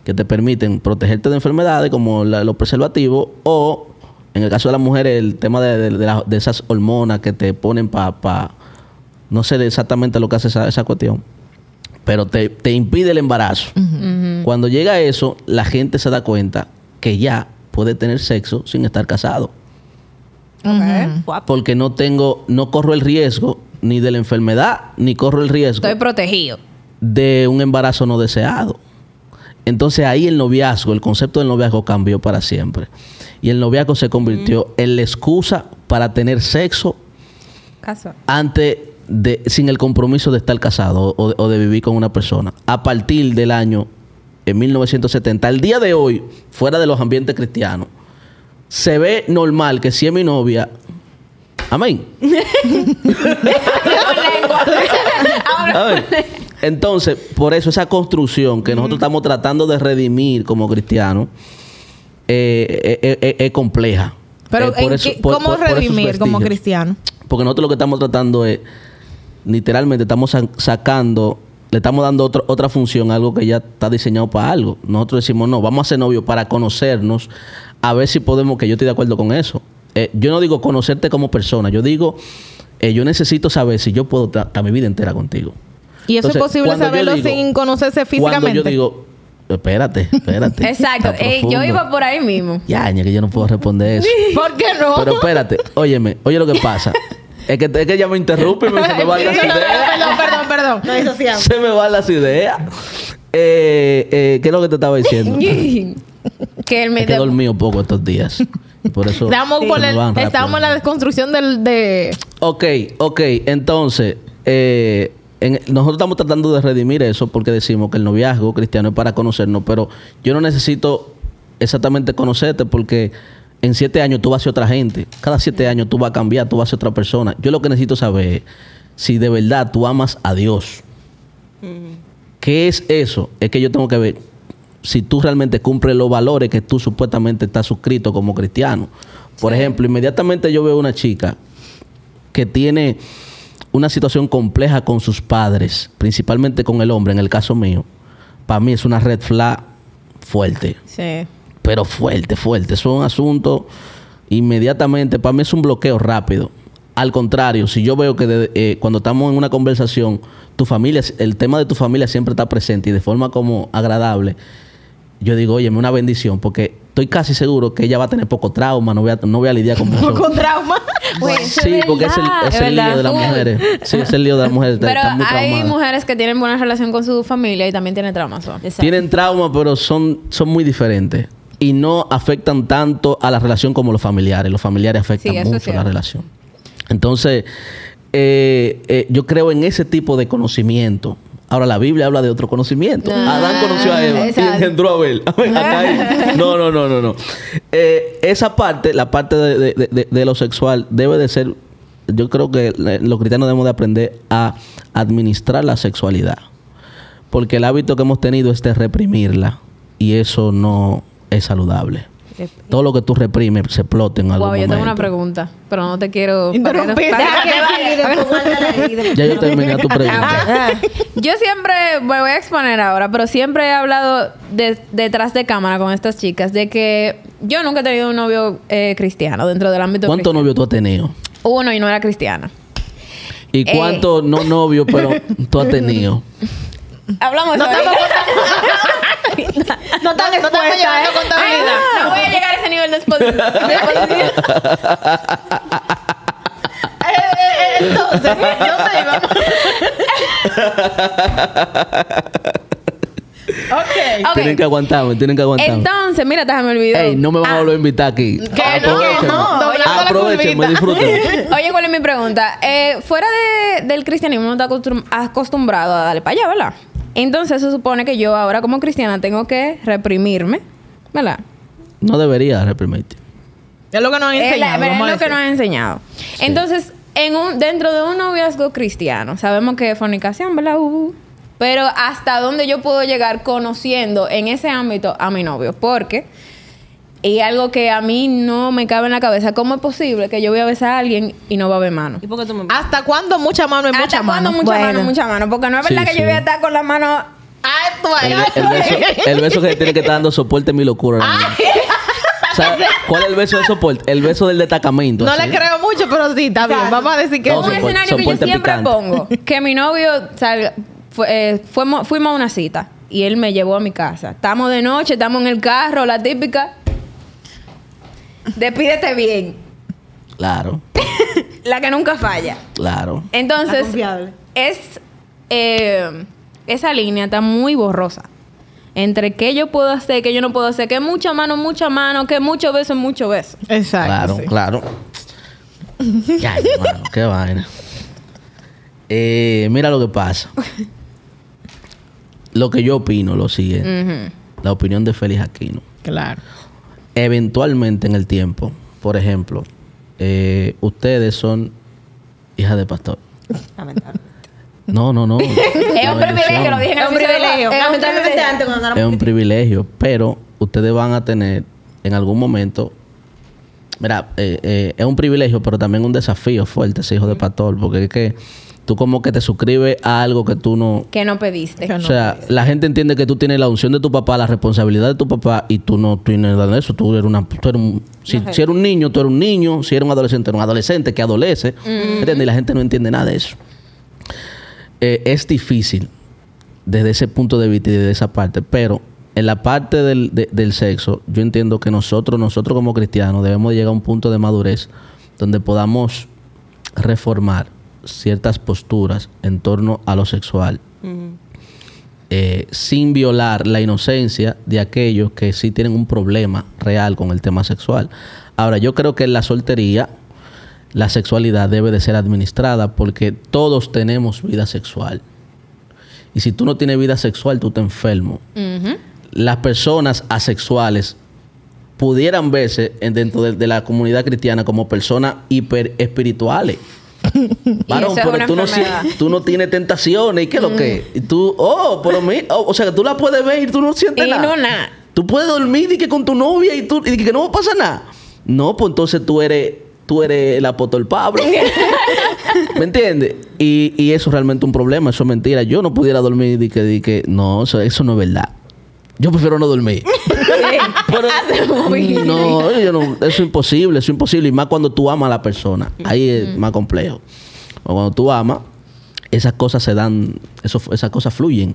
que te permiten protegerte de enfermedades como la- los preservativos o, en el caso de las mujeres, el tema de, de- de la- de esas hormonas que te ponen para... no sé exactamente lo que hace esa, esa cuestión, pero te, te impide el embarazo. Cuando llega eso, la gente se da cuenta que ya puede tener sexo sin estar casado Guapo. porque no tengo, no corro el riesgo ni de la enfermedad, ni corro el riesgo Estoy protegido. de un embarazo no deseado. Entonces ahí el noviazgo, el concepto del noviazgo cambió para siempre. Y el noviazgo se convirtió en la excusa para tener sexo Casual. antes de, sin el compromiso de estar casado o, o de vivir con una persona. A partir del año en 1970, al día de hoy, fuera de los ambientes cristianos, se ve normal que si es mi novia, amén. [laughs] [laughs] Entonces, por eso esa construcción que nosotros estamos tratando de redimir como cristianos eh, eh, eh, es compleja. Pero, por ¿en eso- qué- por- ¿cómo por- por esos redimir como cristiano? Porque nosotros lo que estamos tratando es, literalmente, estamos sa- sacando, le estamos dando otra, otra función, a algo que ya está diseñado para algo. Nosotros decimos, no, vamos a ser novios para conocernos, a ver si podemos, que yo estoy de acuerdo con eso. Eh, yo no digo conocerte como persona, yo digo, eh, yo necesito saber si yo puedo estar mi vida entera contigo. Y eso Entonces, es posible saberlo digo- sin conocerse físicamente. Cuando yo digo, espérate, espérate. [laughs] Exacto. Ey, yo iba por ahí mismo. Ya, ñe, que yo no puedo responder eso. [laughs] ¿Por qué no? Pero espérate, óyeme, oye lo que pasa. [laughs] Es que, es que ella me interrumpe y me, se me van las ideas. perdón, perdón, perdón. No disociamos. Se me van las ideas. Eh, eh, ¿Qué es lo que te estaba diciendo? [laughs] que él me Es que he dormido poco estos días. Y por eso. Estamos, por me el- estamos en la desconstrucción del, de... Ok, ok. Entonces, eh, en- nosotros estamos tratando de redimir eso porque decimos que el noviazgo cristiano es para conocernos, pero yo no necesito exactamente conocerte porque en siete años tú vas a ser otra gente. Cada siete años tú vas a cambiar, tú vas a ser otra persona. Yo lo que necesito saber es si de verdad tú amas a Dios. ¿Qué es eso? Es que yo tengo que ver si tú realmente cumples los valores que tú supuestamente estás suscrito como cristiano. Por ejemplo, inmediatamente yo veo una chica que tiene una situación compleja con sus padres, principalmente con el hombre, en el caso mío, para mí es una red flag fuerte. Sí. Pero fuerte, fuerte. Eso es un asunto inmediatamente, para mí es un bloqueo rápido. Al contrario, si yo veo que de- eh, cuando estamos en una conversación, tu familia, el tema de tu familia siempre está presente y de forma como agradable, yo digo, oye, una bendición, porque estoy casi seguro que ella va a tener poco trauma, no voy a, no voy a lidiar con [laughs] [laughs] eso. Con trauma. Eso sí, es porque es el, es lío de las mujeres. Sí, es el lío de las mujeres. Pero están muy hay traumadas. mujeres que tienen buena relación con su familia y también tienen traumas. Tienen trauma, pero son, son muy diferentes. Y no afectan tanto a la relación como los familiares. Los familiares afectan Sí, mucho la cierto. relación. Entonces, eh, eh, yo creo en ese tipo de conocimiento. Ahora, la Biblia habla de otro conocimiento. Ah, Adán conoció a Eva y engendró a Abel. [laughs] A a. No, no, no, no, no. Eh, esa parte, la parte de, de- de- de lo sexual, debe de ser... Yo creo que los cristianos debemos de aprender a administrar la sexualidad. Porque el hábito que hemos tenido es de reprimirla. Y eso no es saludable. Todo lo que tú reprimes se explota en algún Wow, yo momento. tengo una pregunta, pero no te quiero Interrumpir. Ya yo terminé tu pregunta. [laughs] Yo siempre me voy a exponer ahora, pero siempre he hablado de- detrás de cámara con estas chicas de que yo nunca he tenido un novio eh, cristiano dentro del ámbito ¿Cuántos cristiano. novios tú has tenido? Uno y no era cristiana. ¿Y Eh. cuántos no novios, pero tú has tenido? [laughs] Hablamos No [laughs] No están no estamos llevando contabilidad. no voy a llegar a ese nivel de exposición. de exposición. Eh, eh, eh, Entonces, ¿dónde íbamos? ok. Ok. Tienen que aguantarme, tienen que aguantarme. Entonces, mira, déjame olvidar. Ey, no me van a volver a invitar aquí. Que no, que no. Aprovechenme, disfruten. Oye, ¿cuál es mi pregunta? Eh, fuera de- del cristianismo, uno está acostum- acostumbrado a darle para allá, ¿verdad? Entonces, se supone que yo ahora como cristiana tengo que reprimirme, ¿verdad? No debería reprimirte. Es lo que nos han Es, la- enseñado. es lo que nos han enseñado. Entonces, en un, dentro de un noviazgo cristiano, sabemos que es fornicación, ¿verdad? Uh, uh. pero hasta dónde yo puedo llegar conociendo en ese ámbito a mi novio, porque y algo que a mí no me cabe en la cabeza, ¿cómo es posible que yo voy a besar a alguien y no va a haber mano? ¿Y por qué tú me ¿Hasta cuándo mucha mano es mucha ¿Hasta mano? cuándo mucha Bueno. mano, mucha mano? Porque no es Sí, verdad que sí. yo voy a estar con la mano... Ah, tú ahí. El, el beso, el beso que tiene que estar dando soporte a mi locura. ahora mismo. ¿Sabes ¿Cuál es el beso de soporte? El beso del destacamento. No así. le creo mucho, pero sí, está bien. Vamos a decir que No, un sí. soporte- escenario que yo siempre picante. pongo. Que mi novio salga... fue- eh, fuimos, fuimos a una cita y él me llevó a mi casa. Estamos de noche, estamos en el carro, la típica. Despídete bien. Claro, [laughs] La que nunca falla. claro. La Entonces, es eh, esa línea está muy borrosa. Entre qué yo puedo hacer, qué yo no puedo hacer, que mucha mano, mucha mano, que mucho beso, mucho beso. Exacto. Claro, sí. claro. [laughs] Ya, hermano, qué vaina. Eh, mira lo que pasa. [laughs] Lo que yo opino, lo siguiente. La opinión de Félix Aquino. Claro. Eventualmente en el tiempo, por ejemplo, eh, ustedes son hijas de pastor. Lamentable. No, no, no. [laughs] Es un privilegio, lo dije en el Es un privilegio. Es un Lamentablemente privilegio. antes cuando Es un privilegio, pero ustedes van a tener en algún momento. Mira, eh, eh, es un privilegio, pero también un desafío fuerte ser hijo de pastor, porque es que tú como que te suscribes a algo que tú no... Que no pediste. Que o sea, la gente entiende que tú tienes la unción de tu papá, la responsabilidad de tu papá, y tú no tienes nada de eso. Tú eres una... Tú eres un, si, si eres un niño, tú eres un niño. Si eres un adolescente, eres un adolescente que adolece. ¿Entiendes? Y la gente no entiende nada de eso. Eh, es difícil desde ese punto de vista y desde esa parte, pero en la parte del, de- del sexo, yo entiendo que nosotros, nosotros como cristianos, debemos de llegar a un punto de madurez donde podamos reformar ciertas posturas en torno a lo sexual, eh, sin violar la inocencia de aquellos que sí tienen un problema real con el tema sexual. Ahora, yo creo que en la soltería la sexualidad debe de ser administrada porque todos tenemos vida sexual. Y si tú no tienes vida sexual, tú te enfermo. Las personas asexuales pudieran verse en- dentro de, de la comunidad cristiana como personas hiper espirituales. [laughs] Varón, pero tú no, tú no tienes tentaciones. ¿Y qué es lo que? Y tú, oh, pero mi, oh, o sea, que tú la puedes ver y tú no sientes Y nada. no nada. Tú puedes dormir y que con tu novia y, tú, y que no va a pasar nada. No, pues entonces tú eres, tú tú eres el apóstol Pablo. [laughs] ¿Me entiendes? Y, y eso es realmente un problema, eso es mentira. Yo no pudiera dormir y que, di que no, eso, eso no es verdad. Yo prefiero no dormir. Pero- [laughs] no, yo no, eso es imposible, eso es imposible. Y más cuando tú amas a la persona. Ahí es más complejo. O cuando tú amas, esas cosas se dan, eso, esas cosas fluyen.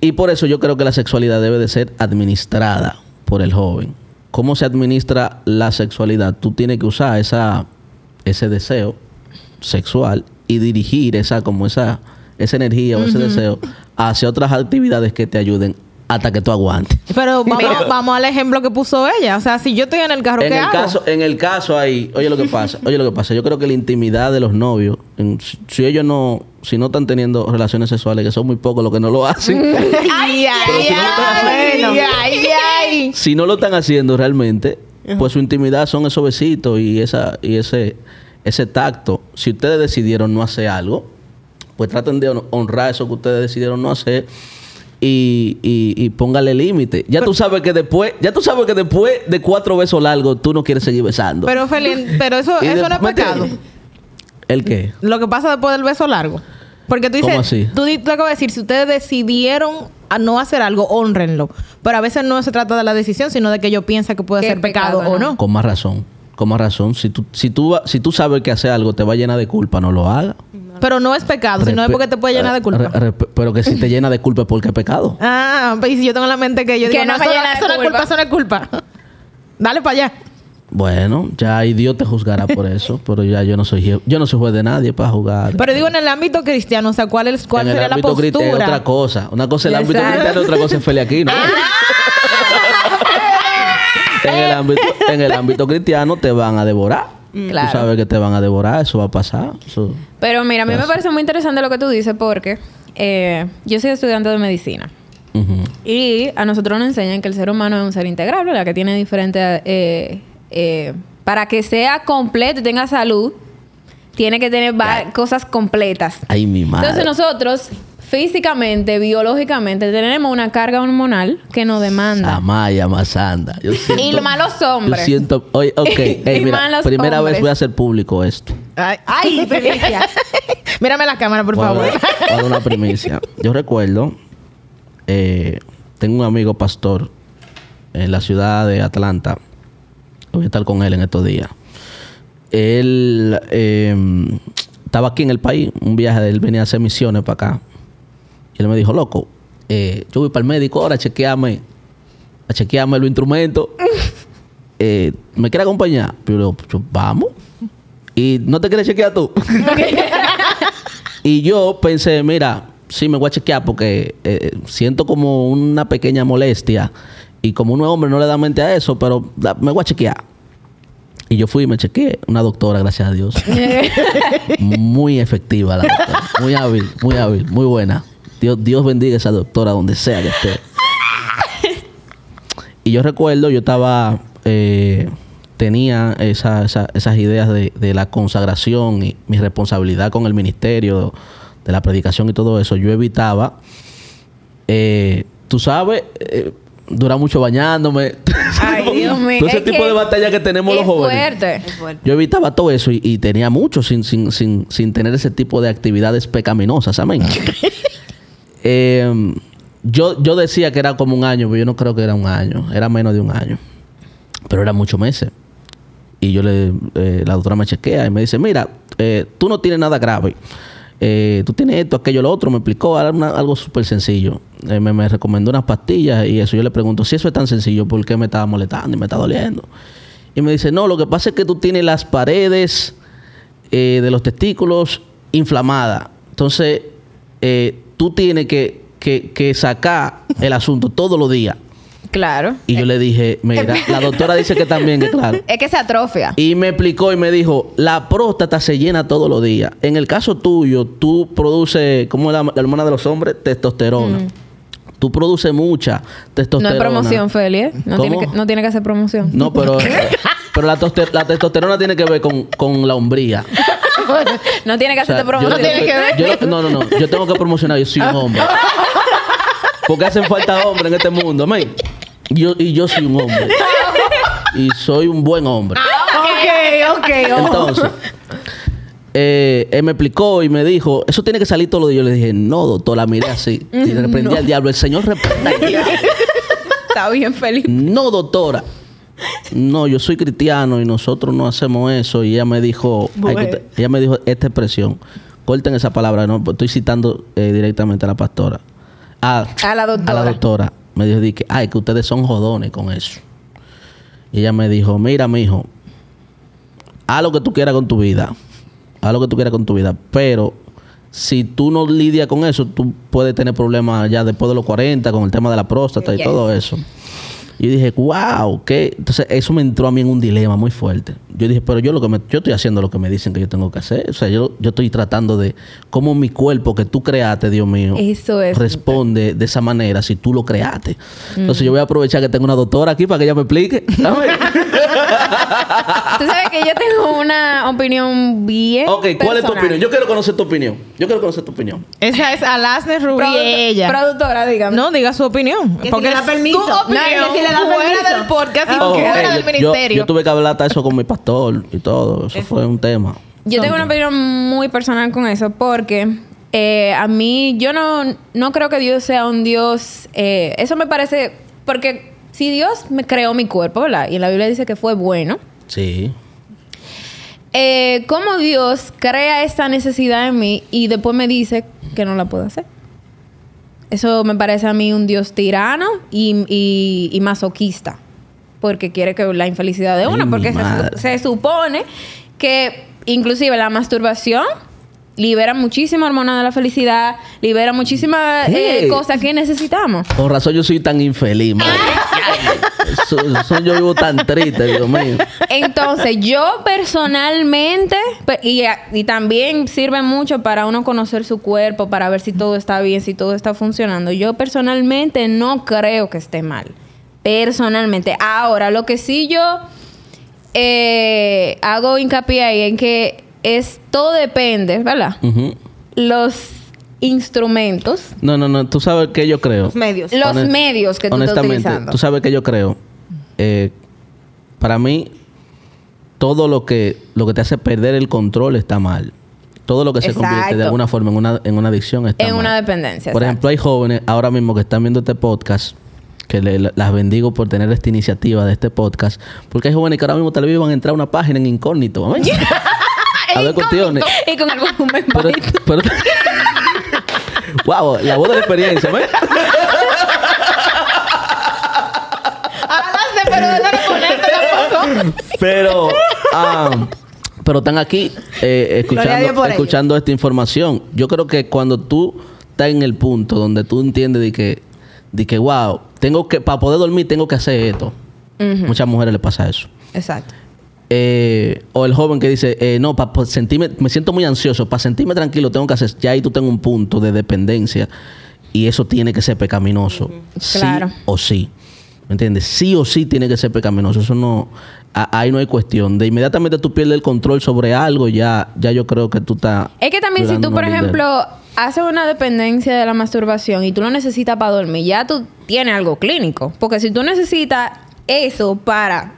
Y por eso yo creo que la sexualidad debe de ser administrada por el joven. ¿Cómo se administra la sexualidad? Tú tienes que usar esa, ese deseo sexual y dirigir esa, como esa, esa energía o ese deseo hacia otras actividades que te ayuden hasta que tú aguantes. Pero vamos, al ejemplo que puso ella. O sea, si yo estoy en el carro, En ¿qué el, hago? caso, en el caso ahí, oye lo que pasa, oye lo que pasa, yo creo que la intimidad de los novios, en- si, si ellos no, si no están teniendo relaciones sexuales, que son muy pocos los que no lo hacen, [laughs] Ay, ay, si no ay, ay, ay. si no lo están haciendo realmente, pues su intimidad son esos besitos y esa y ese ese tacto. Si ustedes decidieron no hacer algo, pues traten de hon- honrar eso que ustedes decidieron no hacer y, y, y póngale límite. Ya tú sabes que después, ya tú sabes que después de cuatro besos largos tú no quieres seguir besando. Pero, Felín, pero eso, [laughs] eso no es ¿me pecado. ¿El qué? Lo que pasa después del beso largo. Porque tú dices, ¿Cómo así? tú, tú acabas de decir, si ustedes decidieron a no hacer algo, honrenlo. Pero a veces no se trata de la decisión, sino de que yo piense que puede ser pecado, pecado, o no. Con más razón. Con más razón. Si tú, si tú, si tú sabes que hacer algo te va llena de culpa, no lo hagas. Pero no es pecado, sino es Respe- porque te puede llenar de culpa. Re- re- pero que si te llena de culpa es porque es pecado. [laughs] Ah, pues y si yo tengo en la mente que yo Que digo, no no, me eso, llena de eso no es culpa. culpa, eso no es culpa. [laughs] Dale para allá. Bueno, ya ahí Dios te juzgará por [laughs] eso, pero ya yo no soy yo no soy juez de nadie para jugar. Pero digo en el ámbito cristiano, o sea, ¿cuál, es, cuál en el sería la ámbito cristiano es postura? otra cosa. Una cosa es el ámbito cristiano, otra cosa es Feliaquino. En el ámbito, en el ámbito [laughs] cristiano te van a devorar. Claro. Tú sabes que te van a devorar, eso va a pasar. Eso- Pero mira, a mí me parece muy interesante lo que tú dices porque eh, yo soy estudiante de medicina. Y a nosotros nos enseñan que el ser humano es un ser integral, ¿verdad? Que tiene diferentes... eh, eh, para que sea completo y tenga salud, tiene que tener cosas completas. Ay, mi madre. Entonces nosotros, físicamente, biológicamente, tenemos una carga hormonal que nos demanda. Amaya, Mazanda. Yo [laughs] siento- Y los malos Yo hombres. siento... Oye, ok. [laughs] Y Ey, mira, malos primera hombres. vez voy a hacer público esto. Ay, Ay, [laughs] primicia. Mírame la cámara, por favor. dar- voy a dar una primicia. Yo recuerdo, eh, tengo un amigo pastor en la ciudad de Atlanta. Voy a estar con él en estos días. Él eh, estaba aquí en el país, un viaje de él venía a hacer misiones para acá. Y él me dijo, loco, eh, yo voy para el médico ahora, a chequearme los instrumentos. [laughs] Eh, ¿Me quiere acompañar? Yo le digo, "Pues, vamos. ¿Y no te quieres chequear tú? [laughs] Y yo pensé, mira, sí me voy a chequear porque eh, siento como una pequeña molestia. Y como un hombre no le da mente a eso, pero da- me voy a chequear. Y yo fui y me chequeé. Una doctora, gracias a Dios. [laughs] muy efectiva la doctora. Muy hábil, muy hábil, muy buena. Dios, Dios bendiga a esa doctora donde sea que esté. Y yo recuerdo, yo estaba, eh, tenía esa- esa- esas ideas de, de la consagración y mi responsabilidad con el ministerio, de la predicación y todo eso. Yo evitaba, eh, tú sabes, eh, dura mucho bañándome. Ay, [laughs] Dios mío. Todo ese Es tipo de batalla que tenemos es los jóvenes. fuerte. Es fuerte. Yo evitaba todo eso y, y tenía mucho sin, sin, sin, sin tener ese tipo de actividades pecaminosas. Amén. [laughs] Eh, yo, yo decía que era como un año, pero yo no creo que era un año. Era menos de un año. Pero era muchos meses. Y yo le, eh, la doctora me chequea y me dice, mira, eh, tú no tienes nada grave. Eh, tú tienes esto, aquello, lo otro. Me explicó algo súper sencillo. Me, me recomendó unas pastillas y eso. Yo le pregunto, si eso es tan sencillo, ¿por qué me estaba molestando y me está doliendo? Y me dice, no, lo que pasa es que tú tienes las paredes de los testículos inflamadas. Entonces, eh, tú tienes que, que- que sacar el asunto todos los días. Claro. Y yo le dije, mira, la doctora dice que también, que claro. [laughs] Es que se atrofia. Y me explicó y me dijo, la próstata se llena todos los días. En el caso tuyo, tú produces, como la, la hormona de los hombres, testosterona. Tú produces mucha No testosterona. es promoción, Feli, ¿eh? No ¿Cómo? tiene, que, no tiene que hacer promoción. No, pero, [laughs] pero la, la testosterona tiene que ver con, con la hombría. [laughs] No tiene que O sea, hacerte yo promoción. lo que- yo lo- no, no, no. Yo tengo que promocionar. Yo soy un hombre. Porque hacen falta hombres en este mundo, amén. Yo, y yo soy un hombre. Y soy un buen hombre. Ok, ok, ojo. Entonces, eh, él me explicó y me dijo, eso tiene que salir todos los días. Yo le dije, no, doctor, la miré así. Y le reprendí al diablo. El Señor reprenda al diablo. Está bien feliz. No, doctora. No, yo soy cristiano y nosotros no hacemos eso. Y ella me dijo, que ella me dijo esta expresión. Corten esa palabra, no, estoy citando eh, directamente a la pastora. A, A la doctora. A la doctora. Me dijo, di que, ay, que ustedes son jodones con eso. Y ella me dijo, mira, mijo, haz lo que tú quieras con tu vida. Haz lo que tú quieras con tu vida. Pero si tú no lidias con eso, tú puedes tener problemas ya después de los 40 con el tema de la próstata y todo eso. Y dije, wow, ¿qué? Entonces eso me entró a mí en un dilema muy fuerte. Yo dije, pero yo lo que me, yo estoy haciendo lo que me dicen que yo tengo que hacer. O sea, yo, yo estoy tratando de cómo mi cuerpo que tú creaste, Dios mío, Eso es. responde de esa manera si tú lo creaste. Entonces yo voy a aprovechar que tengo una doctora aquí para que ella me explique. [laughs] Tú sabes que yo tengo una opinión bien. ok, ¿cuál es tu personal. opinión? Yo quiero conocer tu opinión. Yo quiero conocer tu opinión. Esa es Alasne Rubí, Produ- ella. Productora, dígame. No, diga su opinión. Que si porque le da es permiso. su No, opinión que si le da fuera permiso. del podcast y Ah, Oh, fuera del yo, ministerio. yo tuve que hablar hasta eso con mi pastor y todo. Eso fue un tema. Yo tengo una opinión muy personal con eso porque eh, a mí yo no, no creo que Dios sea un Dios... eh, eso me parece... Porque si Dios me creó mi cuerpo, ¿verdad? Y la Biblia dice que fue bueno. Sí. Eh, ¿Cómo Dios crea esta necesidad en mí y después me dice que no la puedo hacer? Eso me parece a mí un Dios tirano y, y- y masoquista. Porque quiere que la infelicidad de uno. Porque se, se supone que inclusive la masturbación libera muchísima hormona de la felicidad, libera muchísimas eh, cosas que necesitamos. Con razón yo soy tan infeliz, madre. Eso [laughs] yo vivo tan triste, Dios mío. Entonces, yo personalmente, pe- y, y también sirve mucho para uno conocer su cuerpo, para ver si todo está bien, si todo está funcionando. Yo personalmente no creo que esté mal. Personalmente. Ahora, lo que sí yo eh, hago hincapié ahí en que es todo depende, ¿verdad? Los instrumentos, No, no, no. Tú sabes que yo creo. Los medios. los Honest- medios que tú estás Honestamente, utilizando. tú sabes que yo creo. Eh, para mí, todo lo que, lo que te hace perder el control está mal. Todo lo que se convierte de alguna forma en una, en una adicción está En mal. una dependencia, Por exacto. ejemplo, hay jóvenes ahora mismo que están viendo este podcast, que le- las bendigo por tener esta iniciativa de este podcast, porque hay jóvenes que ahora mismo tal vez van a entrar a una página en incógnito. [laughs] cuestiones. Y con volumen Pero, pero- [laughs] wow, la voz de la experiencia, ¿ves? Alasne, pero no le ponerte tampoco. Pero, ah, pero están aquí eh, escuchando, ello. escuchando esta información. Yo creo que cuando tú estás en el punto donde tú entiendes de que, de que wow, tengo que, para poder dormir tengo que hacer esto. Muchas mujeres le pasa eso. Exacto. Eh, o el joven que dice, eh, no, para sentirme, me siento muy ansioso, para sentirme tranquilo tengo que hacer, ya ahí tú tengo un punto de dependencia y eso tiene que ser pecaminoso, sí Claro. o sí, ¿me entiendes? Sí o sí tiene que ser pecaminoso, eso no, a- ahí no hay cuestión, de inmediatamente tú pierdes el control sobre algo, ya, ya yo creo que tú estás... Es que también si tú, por ejemplo, haces una dependencia de la masturbación y tú lo necesitas para dormir, ya tú tienes algo clínico. Porque si tú necesitas eso para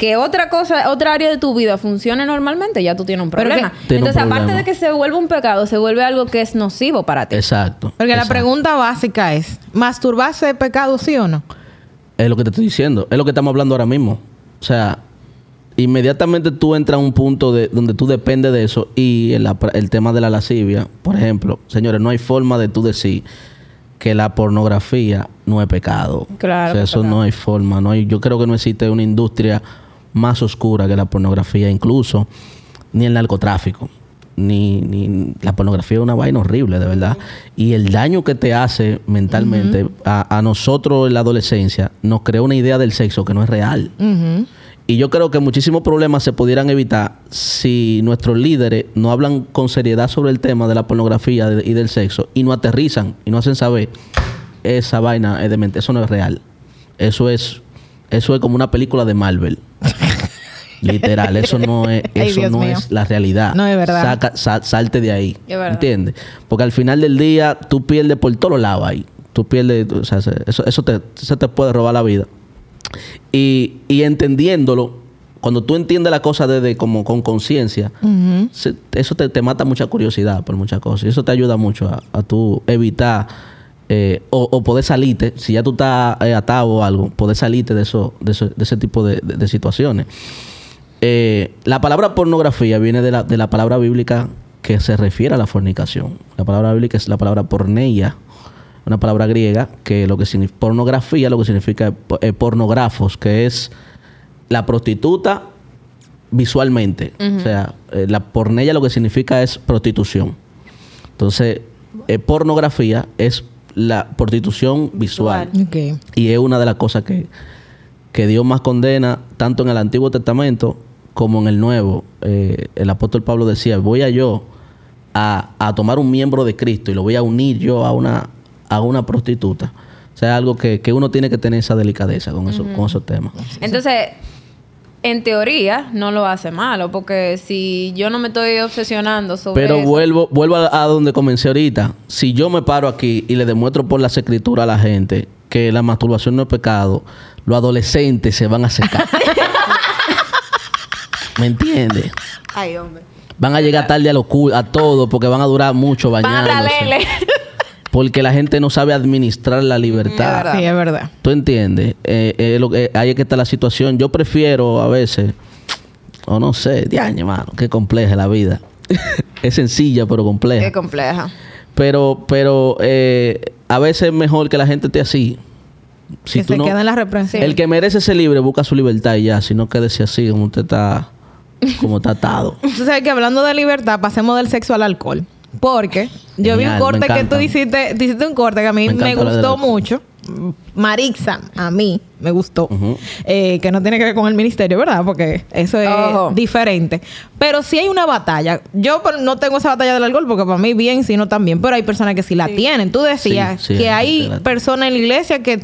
que otra cosa, otra área de tu vida funcione normalmente, ya tú tienes un problema. que- Tiene un Entonces, aparte problema. de que se vuelve un pecado, se vuelve algo que es nocivo para ti. Exacto. Porque la pregunta básica es, ¿masturbarse es pecado sí o no? Es lo que te estoy diciendo. Es lo que estamos hablando ahora mismo. O sea, inmediatamente tú entras a un punto de, donde tú dependes de eso y el, el tema de la lascivia, por ejemplo, señores, no hay forma de tú decir que la pornografía no es pecado. Claro O sea, eso pecado. no hay forma. No hay, yo creo que no existe una industria más oscura que la pornografía, incluso ni el narcotráfico. Ni, ni la pornografía es una vaina horrible, de verdad. Y el daño que te hace mentalmente a, a nosotros en la adolescencia nos crea una idea del sexo que no es real. Y yo creo que muchísimos problemas se pudieran evitar si nuestros líderes no hablan con seriedad sobre el tema de la pornografía y del sexo y no aterrizan y no hacen saber esa vaina es demente, eso no es real. Eso es eso es como una película de Marvel. [laughs] Literal, eso no es eso no mío. es la realidad. No es verdad. Saca- sal- salte de ahí. ¿Entiendes? Porque al final del día tú pierdes por todos lados ahí. Tú pierdes, o sea, se- eso, eso te, eso te puede robar la vida. Y, y entendiéndolo, cuando tú entiendes la cosa desde como con conciencia, eso te, te mata mucha curiosidad por muchas cosas. Y eso te ayuda mucho a, a tú evitar eh, o, o poder salirte, si ya tú estás eh, atado o algo, poder salirte de, eso, de, eso- de ese tipo de, de- de situaciones. Eh, la palabra pornografía viene de la, de la palabra bíblica que se refiere a la fornicación. La palabra bíblica es la palabra porneia, una palabra griega que lo que significa pornografía, lo que significa pornografos, que es la prostituta visualmente. O sea, la porneia lo que significa es prostitución. Entonces, pornografía es la prostitución visual. Y es una de las cosas que, que Dios más condena, tanto en el Antiguo Testamento como en el Nuevo. Eh, el apóstol Pablo decía, voy a yo a, a tomar un miembro de Cristo y lo voy a unir yo a una, a una prostituta. O sea, algo que, que uno tiene que tener esa delicadeza con, eso, con esos temas. Entonces, en teoría, no lo hace malo, porque si yo no me estoy obsesionando sobre Pero eso- vuelvo, vuelvo a, a donde comencé ahorita. Si yo me paro aquí y le demuestro por las escrituras a la gente que la masturbación no es pecado, los adolescentes se van a secar. [laughs] ¿Me entiendes? Ay, hombre. Van a llegar tarde a, lo cu- a todo porque van a durar mucho Van a bañándose. Porque la gente no sabe administrar la libertad. Sí, es verdad. ¿Tú entiendes? Eh, eh, lo que- ahí es que está la situación. Yo prefiero a veces, o no sé, diaño, mano, qué compleja es la vida. [laughs] es sencilla, pero compleja. Qué compleja. Pero, pero eh, a veces es mejor que la gente esté así. Si que tú se no- queda en la reprensión. El que merece ser libre busca su libertad y ya, si no quédese así como usted está, como está atado. [laughs] Tú sabes que hablando de libertad, pasemos del sexo al alcohol. Porque yo vi un corte que tú hiciste, tú hiciste un corte que a mí Me gustó mucho. Marixa, a mí me gustó. Eh, que no tiene que ver con el ministerio, ¿verdad? Porque eso es Ojo. diferente. Pero sí hay una batalla. Yo no tengo esa batalla del alcohol porque para mí bien, sino también. Pero hay personas que sí la tienen. Tú decías Sí, sí, que hay personas en la iglesia que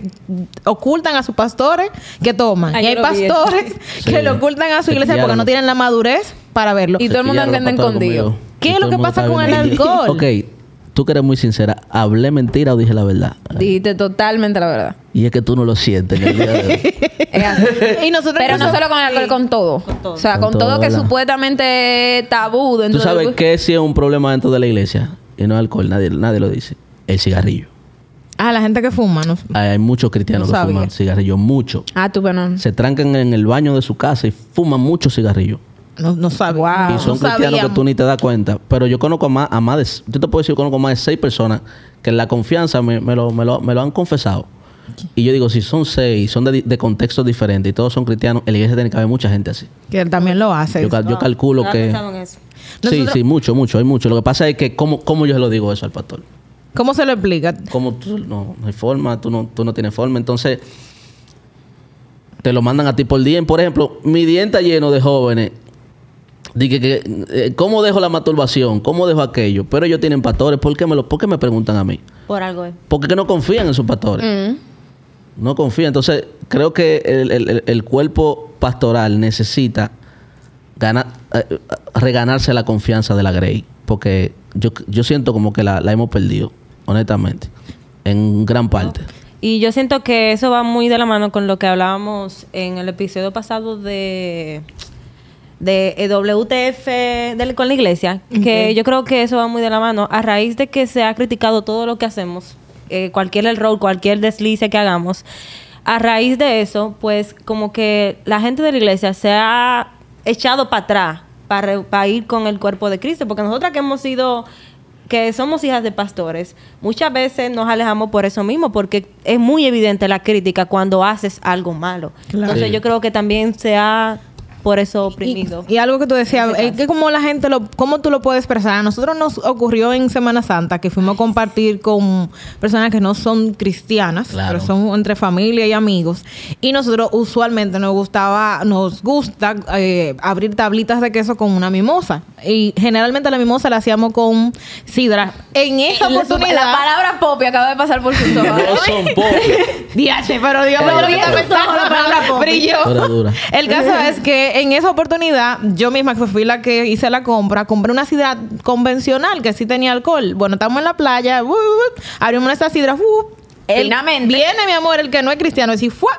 ocultan a sus pastores que toman. Ay, y hay pastores [laughs] Sí. que lo ocultan a su iglesia porque no tienen la madurez para verlo. Y todo el mundo anda escondido. ¿Qué es lo que pasa con el alcohol? [laughs] ok, tú que eres muy sincera, ¿hablé mentira o dije la verdad? Dijiste totalmente la verdad. Y es que tú no lo sientes en el día de hoy. [laughs] Es así. y nosotros Pero no solo con el alcohol, con todo. todo. O sea, Con con, todo, todo, que supuestamente es tabú dentro ¿Tú sabes del- qué sí es un problema dentro de la iglesia? Y no es alcohol, nadie, nadie lo dice. El cigarrillo. Ah, la gente que fuma, ¿no? Hay, hay muchos cristianos No que sabía. fuman cigarrillos, muchos. Ah, tú, bueno. Se trancan en el baño de su casa y fuman muchos cigarrillos. No, no sabía. Wow. y son no cristianos que tú ni te das cuenta. Pero yo conozco a más, a más de, yo te puedo decir, yo conozco más de seis personas que en la confianza me, me lo, me, lo, me lo han confesado. Y yo digo, si son seis, son de, de contextos diferentes y todos son cristianos, en la iglesia tiene que haber mucha gente así. Que él también lo hace. Yo, yo calculo No que... Sí, sí, mucho, mucho, hay mucho. Lo que pasa es que, ¿cómo, cómo yo se lo digo eso al pastor? ¿Cómo se lo explica? Como tú no, no hay forma, tú no, tú no tienes forma. Entonces, te lo mandan a ti por día. Por ejemplo, mi día está lleno de jóvenes. Dije que, eh, ¿cómo dejo la masturbación? ¿Cómo dejo aquello? Pero ellos tienen pastores. ¿Por qué me, lo, por qué me preguntan a mí? Por algo es. Porque que no confían en sus pastores. Mm. No confían. Entonces, creo que el, el- el- cuerpo pastoral necesita ganar, eh, reganarse la confianza de la Grey. Porque yo, yo siento como que la, la hemos perdido, honestamente. En gran parte. Y yo siento que eso va muy de la mano con lo que hablábamos en el episodio pasado de de eh, WTF del- con la iglesia, que yo creo que eso va muy de la mano a raíz de que se ha criticado todo lo que hacemos, eh, cualquier error, cualquier deslice que hagamos. A raíz de eso, pues como que la gente de la iglesia se ha echado para atrás para, ir con el cuerpo de Cristo, porque nosotras que hemos sido que somos hijas de pastores, muchas veces nos alejamos por eso mismo, porque es muy evidente la crítica cuando haces algo malo. Claro. Entonces Sí. yo creo que también se ha por eso oprimido. y algo que tú decías, es que como la gente lo, cómo tú lo puedes expresar. A nosotros nos ocurrió en Semana Santa que fuimos a compartir con personas que no son cristianas, Claro. pero son entre familia y amigos. Y nosotros usualmente nos gustaba, nos gusta eh, abrir tablitas de queso con una mimosa. Y generalmente la mimosa la hacíamos con sidra. En esa La- oportunidad. La palabra popi acaba de pasar por sus ojos. No son. Diache, pero Dios pensando la palabra brilló. Dura, dura. El caso es que en esa oportunidad, yo misma que fui la que hice la compra, compré una sidra convencional que sí tenía alcohol. Bueno, estamos en la playa, uh, uh, uh, abrimos esa sidra, uh, Finamente. Viene mi amor, el que no es cristiano, y si fue.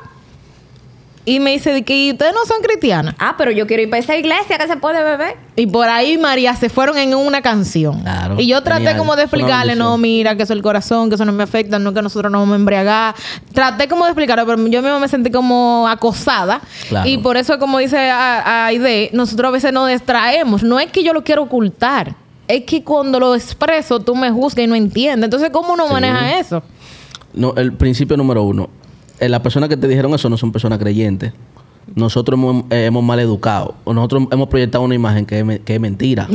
Y me dice de que "¿Y ustedes no son cristianas. Ah, pero yo quiero ir para esa iglesia que se puede beber. Y por ahí, María, se fueron en una canción. Claro, y yo traté genial. como de Es explicarle, no, mira, que eso es el corazón, que eso no me afecta, no que nosotros no vamos a embriagar. Traté como de explicarlo, pero yo misma me sentí como acosada. Claro. Y por eso, como dice Aide, nosotros a veces nos distraemos. No es que yo lo quiero ocultar. Es que cuando lo expreso, tú me juzgas y no entiendes. Entonces, ¿cómo uno Sí. maneja eso? No, el principio número uno. Eh, las personas que te dijeron eso no son personas creyentes. Nosotros hemos, eh, hemos mal educado. O nosotros hemos proyectado una imagen que es, me- que es mentira.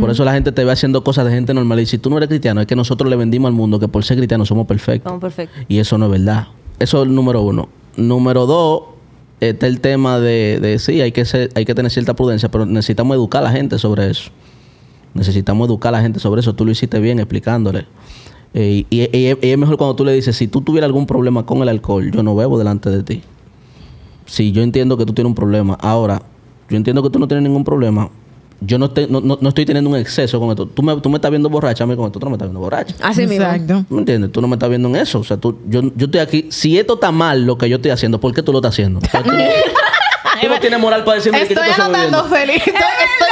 Por eso la gente te ve haciendo cosas de gente normal. Y si tú no eres cristiano, es que nosotros le vendimos al mundo que por ser cristianos somos perfectos. Estamos perfectos. Y eso no es verdad. Eso es el número uno. Número dos, está el tema de, de sí, hay que, ser, hay que tener cierta prudencia, pero necesitamos educar a la gente sobre eso. Necesitamos educar a la gente sobre eso. Tú lo hiciste bien explicándole. Eh, y, y- y- y es mejor cuando tú le dices, si tú tuvieras algún problema con el alcohol, yo no bebo delante de ti. Si yo entiendo que tú tienes un problema, ahora, yo entiendo que tú no tienes ningún problema. Yo no, te- no, no- no estoy teniendo un exceso con esto. Tú me, tú me estás viendo borracha a mí con esto, tú no me estás viendo borracha. Así mismo. Exacto. ¿Me entiendes? Tú no me estás viendo en eso. O sea, tú, yo, yo estoy aquí. Si esto está mal, lo que yo estoy haciendo, ¿por qué tú lo estás haciendo? O sea, tú, [laughs] tú no tienes moral para decirme que Estoy yo estoy anotando, feliz. Estoy, estoy anotando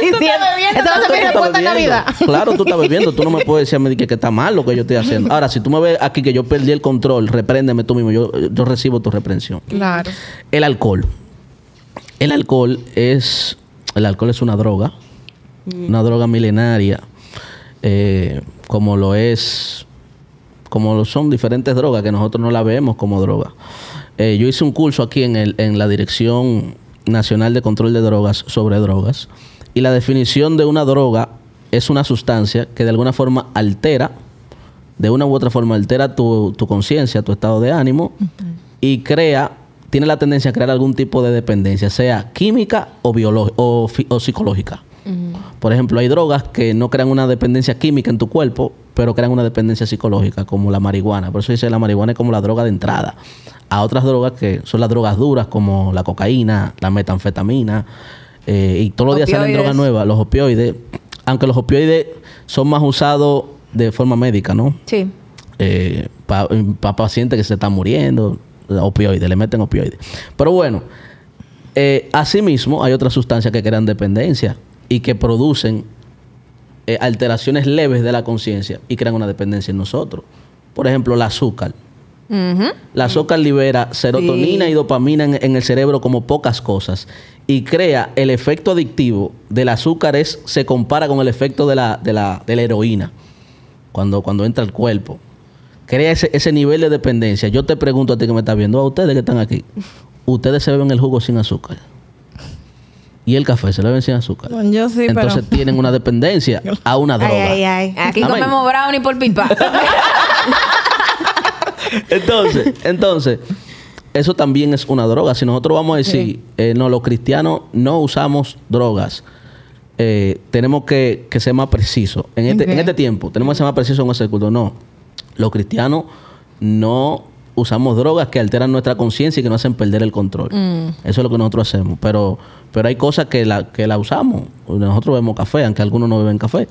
que tú estás diciendo. Esto va a ser mi respuesta bebiendo. Navidad. Claro, tú estás bebiendo. Tú no me puedes decir a mí que, que está mal lo que yo estoy [laughs] haciendo. Ahora, si tú me ves aquí que yo perdí el control, repréndeme tú mismo. Yo, yo recibo tu reprensión. Claro. El alcohol. El alcohol es. El alcohol es una droga. Una droga milenaria. eh, como lo es. Como lo son diferentes drogas que nosotros no la vemos como droga. Eh, yo hice un curso aquí en, el, en la Dirección Nacional de Control de Drogas sobre drogas. Y la definición de una droga es una sustancia que de alguna forma altera, de una u otra forma altera tu, tu conciencia, tu estado de ánimo y crea, tiene la tendencia a crear algún tipo de dependencia, sea química o, o, o psicológica. Por ejemplo, hay drogas que no crean una dependencia química en tu cuerpo, pero crean una dependencia psicológica, como la marihuana. Por eso dice la marihuana es como la droga de entrada. A otras drogas que son las drogas duras, como la cocaína, la metanfetamina, eh, y todos los días salen drogas nuevas, los opioides. Aunque los opioides son más usados de forma médica, ¿no? Sí. para pacientes que se están muriendo, opioides, le meten opioides. Pero bueno, eh, asimismo hay otras sustancias que crean dependencia y que producen eh, alteraciones leves de la conciencia y crean una dependencia en nosotros. Por ejemplo, el azúcar. La azúcar libera serotonina y dopamina en, en el cerebro como pocas cosas y crea el efecto adictivo del azúcar es se compara con el efecto de la, de la, de la heroína cuando, cuando entra al cuerpo. Crea ese, ese nivel de dependencia. Yo te pregunto a ti que me estás viendo, a ustedes que están aquí, ustedes se beben el jugo sin azúcar y el café se lo beben sin azúcar. Yo sí, Entonces pero... tienen una dependencia a una [laughs] droga. Ay, ay, ay. Aquí Amén. comemos brownie por pipa. [laughs] Entonces, entonces, eso también es una droga. Si nosotros vamos a decir, eh, no, los cristianos no usamos drogas, eh, tenemos que, que ser más precisos. En este, en este tiempo, tenemos que ser más precisos en ese culto. No, los cristianos no usamos drogas que alteran nuestra conciencia y que nos hacen perder el control. Mm. Eso es lo que nosotros hacemos. Pero, pero hay cosas que la, que la usamos. Nosotros bebemos café, aunque algunos no beben café.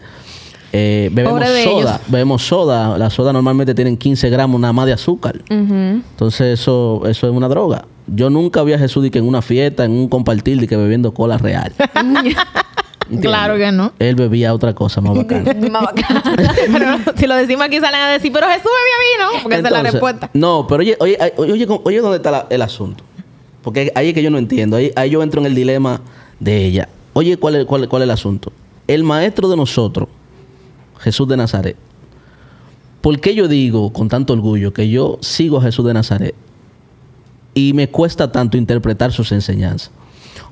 Eh, bebemos Pobre soda, bebemos soda. La soda normalmente tienen 15 gramos nada más de azúcar. Entonces eso, eso es una droga. Yo nunca vi a Jesús de que en una fiesta, en un compartir, de que bebiendo cola real. [laughs] ¿Entiendes? Claro que no. Él bebía otra cosa más bacana. [laughs] Más bacán. [laughs] Pero si lo decimos aquí salen a decir, pero Jesús bebía vino, porque esa es la respuesta. No, pero oye, oye, oye, oye, ¿cómo- oye dónde está la- el asunto. Porque ahí es que yo no entiendo. Ahí, ahí yo entro en el dilema de ella. Oye, ¿cuál es, cuál, cuál es el asunto? El maestro de nosotros, Jesús de Nazaret. ¿Por qué yo digo con tanto orgullo que yo sigo a Jesús de Nazaret y me cuesta tanto interpretar sus enseñanzas?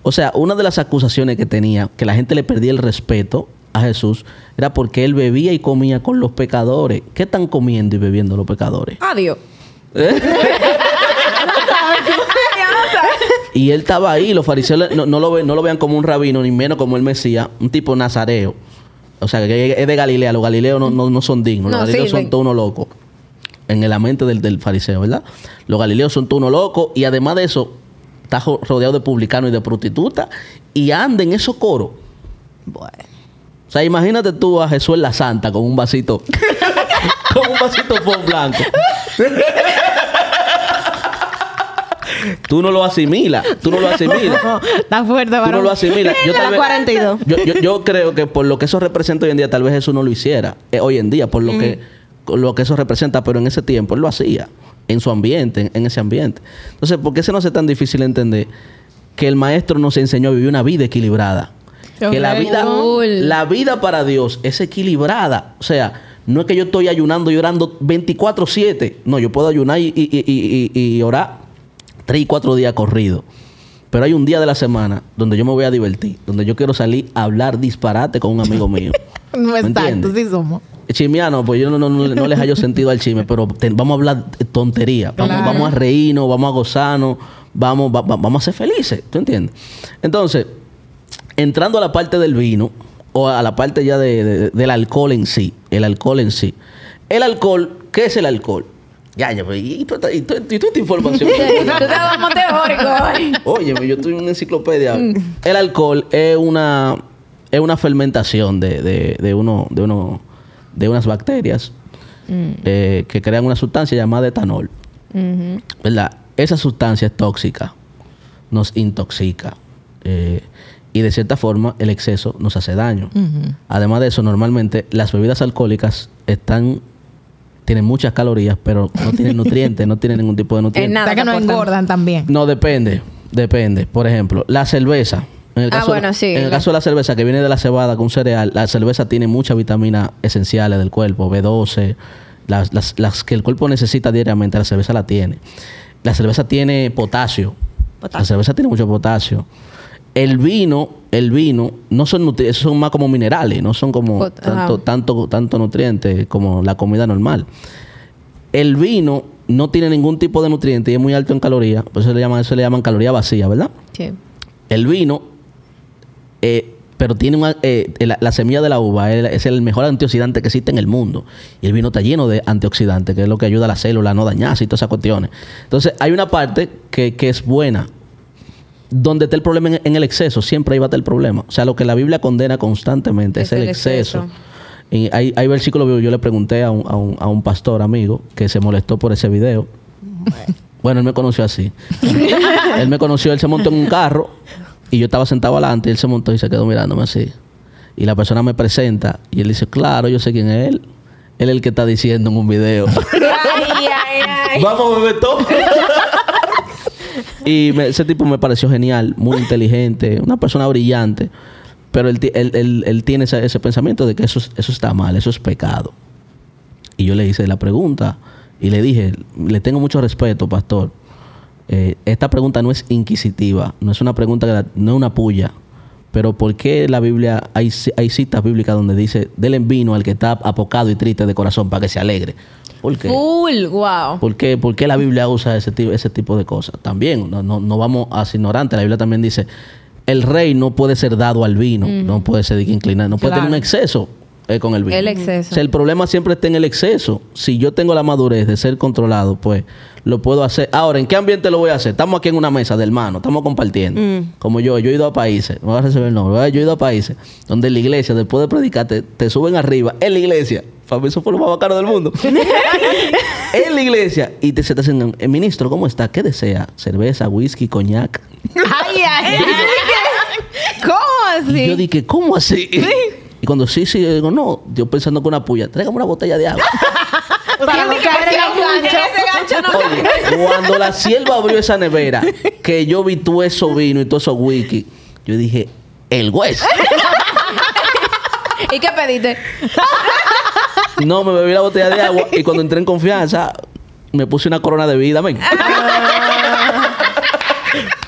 O sea, una de las acusaciones que tenía, que la gente le perdía el respeto a Jesús, era porque él bebía y comía con los pecadores. ¿Qué están comiendo y bebiendo los pecadores? Adiós. [laughs] Y él estaba ahí, los fariseos le- no, no lo, ve- no lo vean como un rabino, ni menos como el Mesías, un tipo nazareo. O sea, que es de Galilea, los galileos no, no- no son dignos, los No galileos son todos unos locos. En la mente del, del fariseo, ¿verdad? Los galileos son todos unos locos y además de eso, está rodeado de publicanos y de prostitutas y anda en esos coros. Bueno. O sea, imagínate tú a Jesús en la Santa con un vasito, [laughs] con un vasito fond blanco. [laughs] tú no lo asimilas. Tú no lo asimilas. [laughs] Está fuerte, Tú no lo asimilas. Yo, La tal vez- 42. yo, yo, yo creo que por lo que eso representa hoy en día, tal vez eso no lo hiciera eh, hoy en día, por lo que lo que eso representa, pero en ese tiempo él lo hacía, en su ambiente, en, en ese ambiente. Entonces, ¿por qué se nos hace tan difícil entender que el maestro nos enseñó a vivir una vida equilibrada? Que la vida, Cool. la vida para Dios es equilibrada. O sea, no es que yo estoy ayunando y orando 24-7. No, yo puedo ayunar y, y- y- y- y orar 3 y 4 días corridos. Pero hay un día de la semana donde yo me voy a divertir, donde yo quiero salir a hablar disparate con un amigo mío. [laughs] No ¿Me exacto, sí somos. Chimiano, pues yo no, no, no, no les hallo sentido al chisme, pero te- vamos a hablar tontería. Vamos, Claro. vamos a reírnos, vamos a gozarnos, vamos, va- va- vamos a ser felices. ¿Tú entiendes? Entonces, entrando a la parte del vino, o a la parte ya de- de- del alcohol en sí, el alcohol en sí. El alcohol, ¿qué es el alcohol? Ya, ya, pues, y, tú- y, tú- y toda esta información. Teórico hoy. Óyeme, yo estoy en una enciclopedia. El alcohol es una, es una fermentación de, de, de uno, de uno, de unas bacterias eh, que crean una sustancia llamada etanol. ¿Verdad? Esa sustancia es tóxica, nos intoxica. eh, y de cierta forma el exceso nos hace daño. Además de eso, normalmente las bebidas alcohólicas están tienen muchas calorías, pero no tienen [laughs] nutrientes, no tienen ningún tipo de nutrientes. nada. O sea que no engordan también. No, depende. Depende. Por ejemplo, la cerveza. En el Ah, caso, bueno, sí. En el caso de la cerveza que viene de la cebada con cereal, la cerveza tiene muchas vitaminas esenciales del cuerpo, B12, las, las, las que el cuerpo necesita diariamente, la cerveza la tiene. La cerveza tiene potasio. Potasio. La cerveza tiene mucho potasio. El vino, el vino, no son nutri- esos son más como minerales, no son como tanto, ajá. tanto, tanto nutrientes como la comida normal. El vino no tiene ningún tipo de nutriente y es muy alto en calorías, por eso le llaman, eso le llaman caloría vacía, ¿verdad? Sí. El vino, eh, pero tiene una, eh, la, la semilla de la uva es, es el mejor antioxidante que existe en el mundo. Y el vino está lleno de antioxidantes, que es lo que ayuda a la célula a no dañarse y todas esas cuestiones. Entonces, hay una parte que, que es buena. Donde está el problema en, en el exceso, siempre ahí va a estar el problema. O sea, lo que la Biblia condena constantemente es, Es el el exceso. exceso. Y hay, hay versículos, yo le pregunté a un, a, un, a un pastor amigo que se molestó por ese video. Bueno, él me conoció así. [laughs] él me conoció, él se montó en un carro y yo estaba sentado adelante y él se montó y se quedó mirándome así. Y la persona me presenta y él dice, claro, yo sé quién es él. Él es el que está diciendo en un video. [laughs] Ay, ay, ay. Vamos. [laughs] y me- ese tipo me pareció genial, muy inteligente, una persona brillante. Pero él, él- él- él tiene ese, ese pensamiento de que eso, es- eso está mal, eso es pecado. Y yo le hice la pregunta y le dije, le tengo mucho respeto, pastor. Eh, esta pregunta no es inquisitiva, no es una pregunta, que no es una puya. Pero ¿por qué la Biblia hay, hay citas bíblicas donde dice, denle vino al que está apocado y triste de corazón para que se alegre? ¿Por qué? Full, wow. ¿Por qué, por qué la Biblia usa ese tipo, ese tipo de cosas? También, no, no, no vamos a ser ignorantes. La Biblia también dice, el rey no puede ser dado al vino, no puede ser inclinar, no puede Claro. tener un exceso eh, con el vino. El exceso. O sea, el problema siempre está en el exceso. Si yo tengo la madurez de ser controlado, pues lo puedo hacer. Ahora, ¿en qué ambiente lo voy a hacer? Estamos aquí en una mesa de hermanos, estamos compartiendo. Como yo, yo he ido a países, me voy a recibir el nombre, yo he ido a países donde la iglesia, después de predicar, te, te suben arriba en la iglesia. Eso fue lo más bacano del mundo. [laughs] en la iglesia y te, se te hacen, "Eh, ministro, ¿cómo está? ¿Qué desea? ¿Cerveza, whisky, coñac? Ay, ay, ay. ¿Cómo Y yo así? dije, ¿cómo así? Y cuando sí, sí, yo digo, no, yo pensando con una puya, tráigame una botella de agua. [laughs] Para no caer en el gancho. ese gancho no Oye, cuando la sierva abrió esa nevera, que yo vi todo eso vino y todo eso whisky, yo dije, el hueso. [laughs] ¿Y qué pediste? No, me bebí la botella de agua y cuando entré en confianza, me puse una corona de vida, men. [laughs]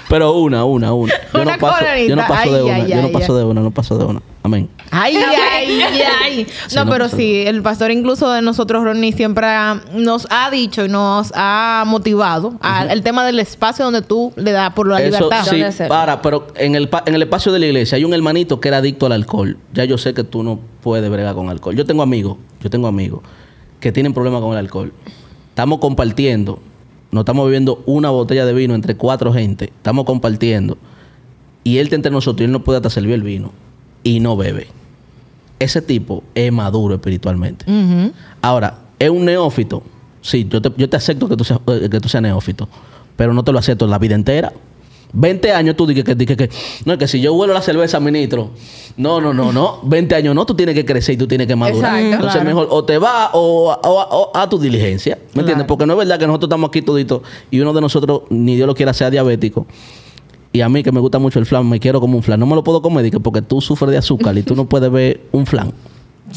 Pero una, una, una. [laughs] Yo Una no paso, yo no paso de Ay, una, ay, yo no paso ay. de una, no paso de una. Amén. Ay, ay, ay. [laughs] No, no, pero sí, el pastor incluso de nosotros, Ronnie, siempre ha- nos ha dicho y nos ha motivado al el tema del espacio donde tú le das por la Eso libertad. sí, para, pero en el, pa- en el espacio de la iglesia hay un hermanito que era adicto al alcohol. Ya yo sé que tú no puedes bregar con alcohol. Yo tengo amigos, yo tengo amigos que tienen problemas con el alcohol. Estamos compartiendo, no estamos bebiendo una botella de vino entre cuatro gente, estamos compartiendo. Y él está entre nosotros y él no puede hasta servir el vino y no bebe. Ese tipo es maduro espiritualmente. Ahora, es un neófito. Sí, yo te, yo te acepto que tú, seas, eh, que tú seas neófito. pero no te lo acepto la vida entera. 20 años tú dices que, que, que, no, es que si yo huelo la cerveza, ministro. No, no, no, no. 20 años no, tú tienes que crecer y tú tienes que madurar. Exacto, Entonces, claro. mejor o te vas o, o- o a tu diligencia. ¿Me entiendes? Porque no es verdad que nosotros estamos aquí toditos y uno de nosotros, ni Dios lo quiera, sea diabético. Y a mí, que me gusta mucho el flan, me quiero como un flan. No me lo puedo comer porque tú sufres de azúcar y tú no puedes ver un flan.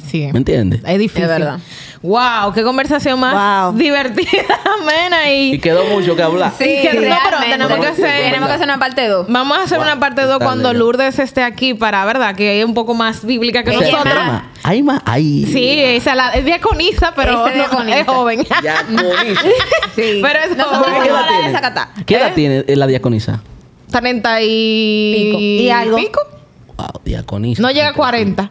Sí. ¿Me entiendes? Es difícil. Es verdad. Wow, qué conversación más Wow. divertida, [laughs] amena. Y Y quedó mucho que hablar. Sí, que- no, pero tenemos que hacer- Tenemos que hacer una parte 2. vamos a hacer Wow, una parte 2 dale, cuando. Lourdes esté aquí para, ¿verdad? Que es un poco más bíblica que nosotros. Hay más. Hay más. Hay. Sí, esa la, es diaconisa, pero Ese no, diaconisa. es joven. [laughs] Diaconisa. [laughs] Sí. Pero es Nosotros joven. ¿Qué edad de tiene? ¿Qué edad ¿Eh? tiene la diaconisa? 30 y... Pico. ¿Y algo? pico. Wow, diaconisa. No llega a 40.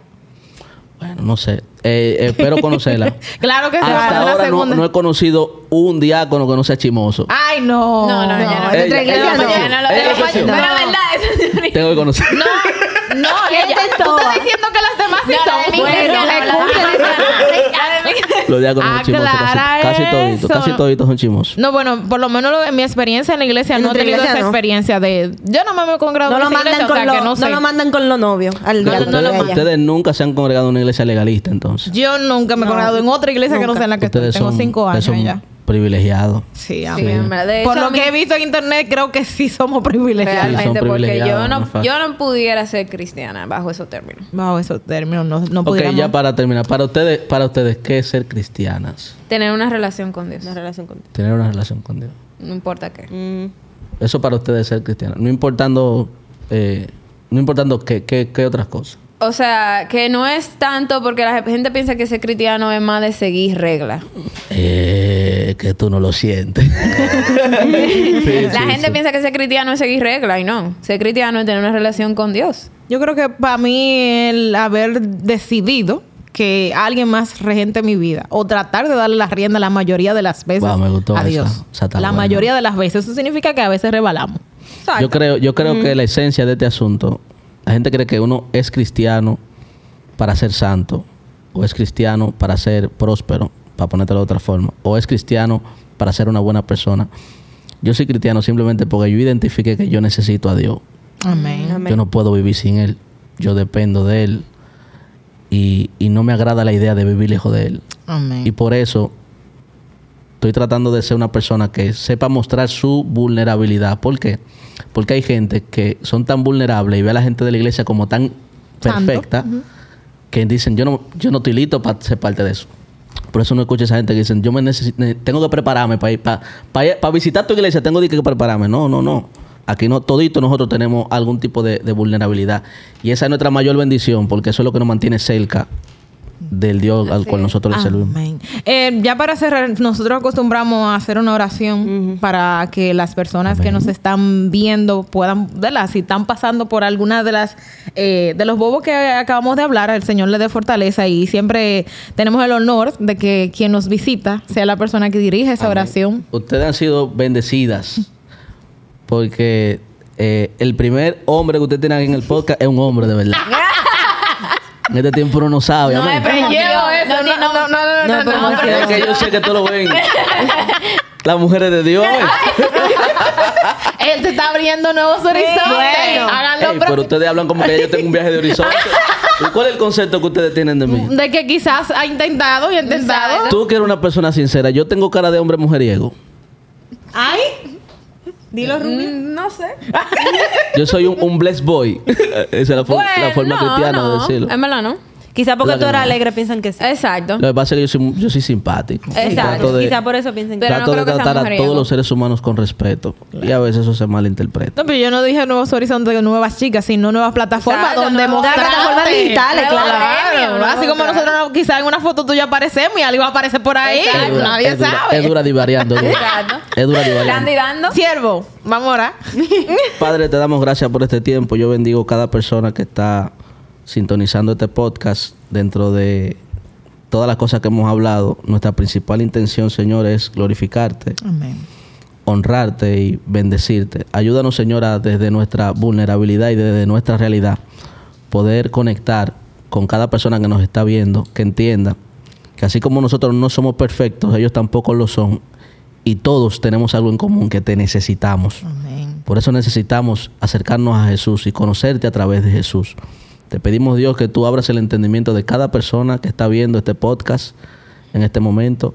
Bueno, no sé. Eh, eh, espero conocerla. [laughs] Claro que sí, va a Hasta ser la ahora no, segunda. no he conocido un diácono que no sea chimoso. Ay, no. No, no, no, ya no. Ella- ella no. no lo- Ella pero- excepción. Pero No. verdad, eso señorita. Tengo que conocer. No, no, [laughs] ella, tú estás diciendo que las demás sí No, son. mi Los diáconos son chimosos. Aclara Casi, casi toditos. eso. Casi toditos son chimosos. No, bueno, por lo menos lo- en mi experiencia en la iglesia En no he nuestra tenido iglesia esa no. experiencia de... Yo no me he congregado No en lo, esa mandan iglesia, o con sea, lo, que no sé. no lo mandan con los novios. Al ustedes, de ella. ustedes nunca se han congregado en una iglesia legalista, entonces. Yo nunca me he No, congregado en otra iglesia que no nunca. sea en la que estoy. Ustedes Tengo son, cinco ustedes años son ya. Privilegiados. Sí, amén. Por lo mí- que he visto en internet, creo que sí somos privilegiados. Sí, son Realmente, porque yo no yo no pudiera ser cristiana bajo esos términos. Bajo esos términos, no, no Ok, ya para terminar. Para ustedes, para ustedes, ¿qué es ser cristianas? Tener una relación con Dios. Una relación con Tener una relación con Dios. No importa qué. Mm. Eso para ustedes es ser cristianas. No importando, eh, no importando qué, qué, qué otras cosas. O sea, que no es tanto porque la gente piensa que ser cristiano es más de seguir reglas. Eh, que tú no lo sientes. [laughs] Sí, la sí, gente sí. piensa que ser cristiano es seguir reglas y no. Ser cristiano es tener una relación con Dios. Yo creo que para mí el haber decidido que alguien más regente mi vida o tratar de darle la rienda la mayoría de las veces Wow, me gustó a. Dios. Esa la mayoría de las veces. Eso significa que a veces rebalamos. Yo creo, yo creo que la esencia de este asunto, la gente cree que uno es cristiano para ser santo, o es cristiano para ser próspero, para ponértelo de otra forma, o es cristiano para ser una buena persona. Yo soy cristiano simplemente porque yo identifique que yo necesito a Dios. Amén. Amén. Yo no puedo vivir sin Él. Yo dependo de Él. Y, y no me agrada la idea de vivir lejos de Él. Amén. Y por eso estoy tratando de ser una persona que sepa mostrar su vulnerabilidad. ¿Por qué? Porque hay gente que son tan vulnerables y ve a la gente de la iglesia como tan perfecta que dicen, yo no, yo no estoy listo para ser parte de eso. Por eso no escucho a esa gente que dicen, yo me necesito, ne- tengo que prepararme para ir, para, para, para visitar tu iglesia, tengo que prepararme. No, no, no. Aquí no, todito nosotros tenemos algún tipo de, de vulnerabilidad. Y esa es nuestra mayor bendición, porque eso es lo que nos mantiene cerca del Dios al cual nosotros le servimos. Amén. Eh, ya para cerrar, nosotros acostumbramos a hacer una oración para que las personas que nos están viendo puedan, ¿verdad? Si están pasando por alguna de las eh, de los bobos que acabamos de hablar, el Señor le dé fortaleza y siempre tenemos el honor de que quien nos visita sea la persona que dirige esa Amén. oración. Ustedes han sido bendecidas porque eh, el primer hombre que ustedes tienen aquí en el podcast es un hombre de verdad. [laughs] En este tiempo uno no sabe. No, amén. pero llevo eso. No, no, no, no, no, no, no, no que yo sé que tú lo ven. [laughs] Las mujeres de Dios. [laughs] Él te está abriendo nuevos horizontes. Bueno. Háganlo pero ustedes hablan como que yo tengo un viaje de horizonte. [laughs] ¿Cuál es el concepto que ustedes tienen de mí? De que quizás ha intentado y ha intentado. Tú que eres una persona sincera. Yo tengo cara de hombre mujeriego. ¿Ay? Dilo, Rubí. Mm, No sé. Yo soy un, un blessed boy. [laughs] Esa es la, for- la forma no, cristiana no. de decirlo. En verdad no. Quizá porque tú que eres no. alegre piensan que sí. Exacto. Lo que pasa es que yo soy, yo soy simpático. Exacto. De- Quizá por eso piensan que Pero no Trato de creo que sea tratar a todos los seres humanos con respeto. Y a veces eso se malinterpreta. No, pero yo no dije nuevos horizontes de nuevas chicas, sino nuevas plataformas Exacto, donde mostrarte. plataformas digitales, claro. Así como nosotros no- quizás en una foto tuya aparecemos y algo aparece por ahí. Exacto. Dura, Nadie es dura, sabe. Es dura divariando. es dura. Exacto. Es dura divariando. dando. Siervo, vamos a orar. Padre, te damos gracias por este tiempo. Yo bendigo cada persona que está sintonizando este podcast dentro de todas las cosas que hemos hablado. Nuestra principal intención, Señor, es glorificarte, Amén. honrarte y bendecirte. Ayúdanos, Señora, desde nuestra vulnerabilidad y desde nuestra realidad, poder conectar con cada persona que nos está viendo, que entienda que así como nosotros no somos perfectos, ellos tampoco lo son. y todos tenemos algo en común que te necesitamos. Amén. Por eso necesitamos acercarnos a Jesús y conocerte a través de Jesús. Te pedimos Dios que tú abras el entendimiento de cada persona que está viendo este podcast en este momento.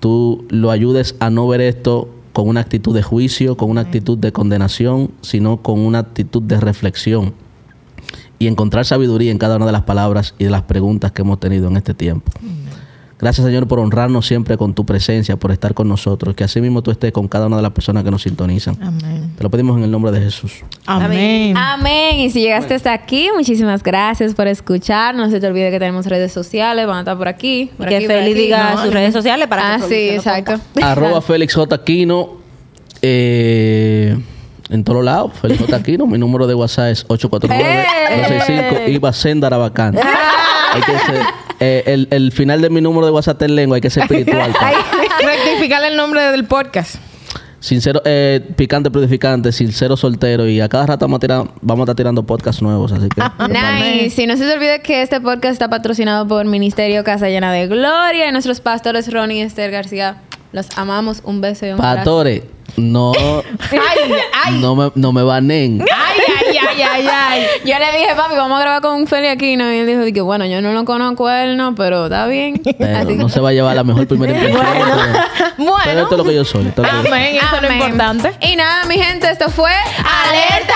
Tú lo ayudes a no ver esto con una actitud de juicio, con una actitud de condenación, sino con una actitud de reflexión y encontrar sabiduría en cada una de las palabras y de las preguntas que hemos tenido en este tiempo. Gracias Señor por honrarnos siempre con tu presencia, por estar con nosotros, que así mismo tú estés con cada una de las personas que nos sintonizan. Amén. Te lo pedimos en el nombre de Jesús. Amén. Amén. Y si llegaste hasta aquí, muchísimas gracias por escuchar. No se te olvide que tenemos redes sociales, van a estar por aquí. Y por que aquí, por Feli aquí. diga No, sus redes sociales para Ah, que sí, producción lo exacto. Arroba [laughs] Félix J. Aquino. eh, en todos lados, Félix J. Aquino. Mi número de WhatsApp es 849-265 Iba Senda Arabacán. Hay que ser, eh, el, el final de mi número de WhatsApp en lengua hay que ser espiritual. [laughs] Rectificar el nombre del podcast. Sincero, eh, picante, purificante, sincero, soltero. Y a cada rato vamos a, tirar, vamos a estar tirando podcasts nuevos. Así que. [laughs] Nice. Y no se te olvide que este podcast está patrocinado por Ministerio Casa Llena de Gloria y nuestros pastores Ronnie y Esther García. Los amamos. Un beso y un abrazo. Pastores, no, [laughs] Ay, ay. no, me, no me banen. Ay, ay, ay, ay. [laughs] Yo le dije, papi, vamos a grabar con un Feli Aquino. Y él dijo, que bueno, yo no lo conozco a él, no, pero está bien. Pero Así no se va a llevar la mejor primera impresión. [laughs] pero- Pero Bueno. esto es lo que yo soy. esto es lo que yo soy. Amén. Eso es lo Amén. importante. Y nada, mi gente, esto fue Alerta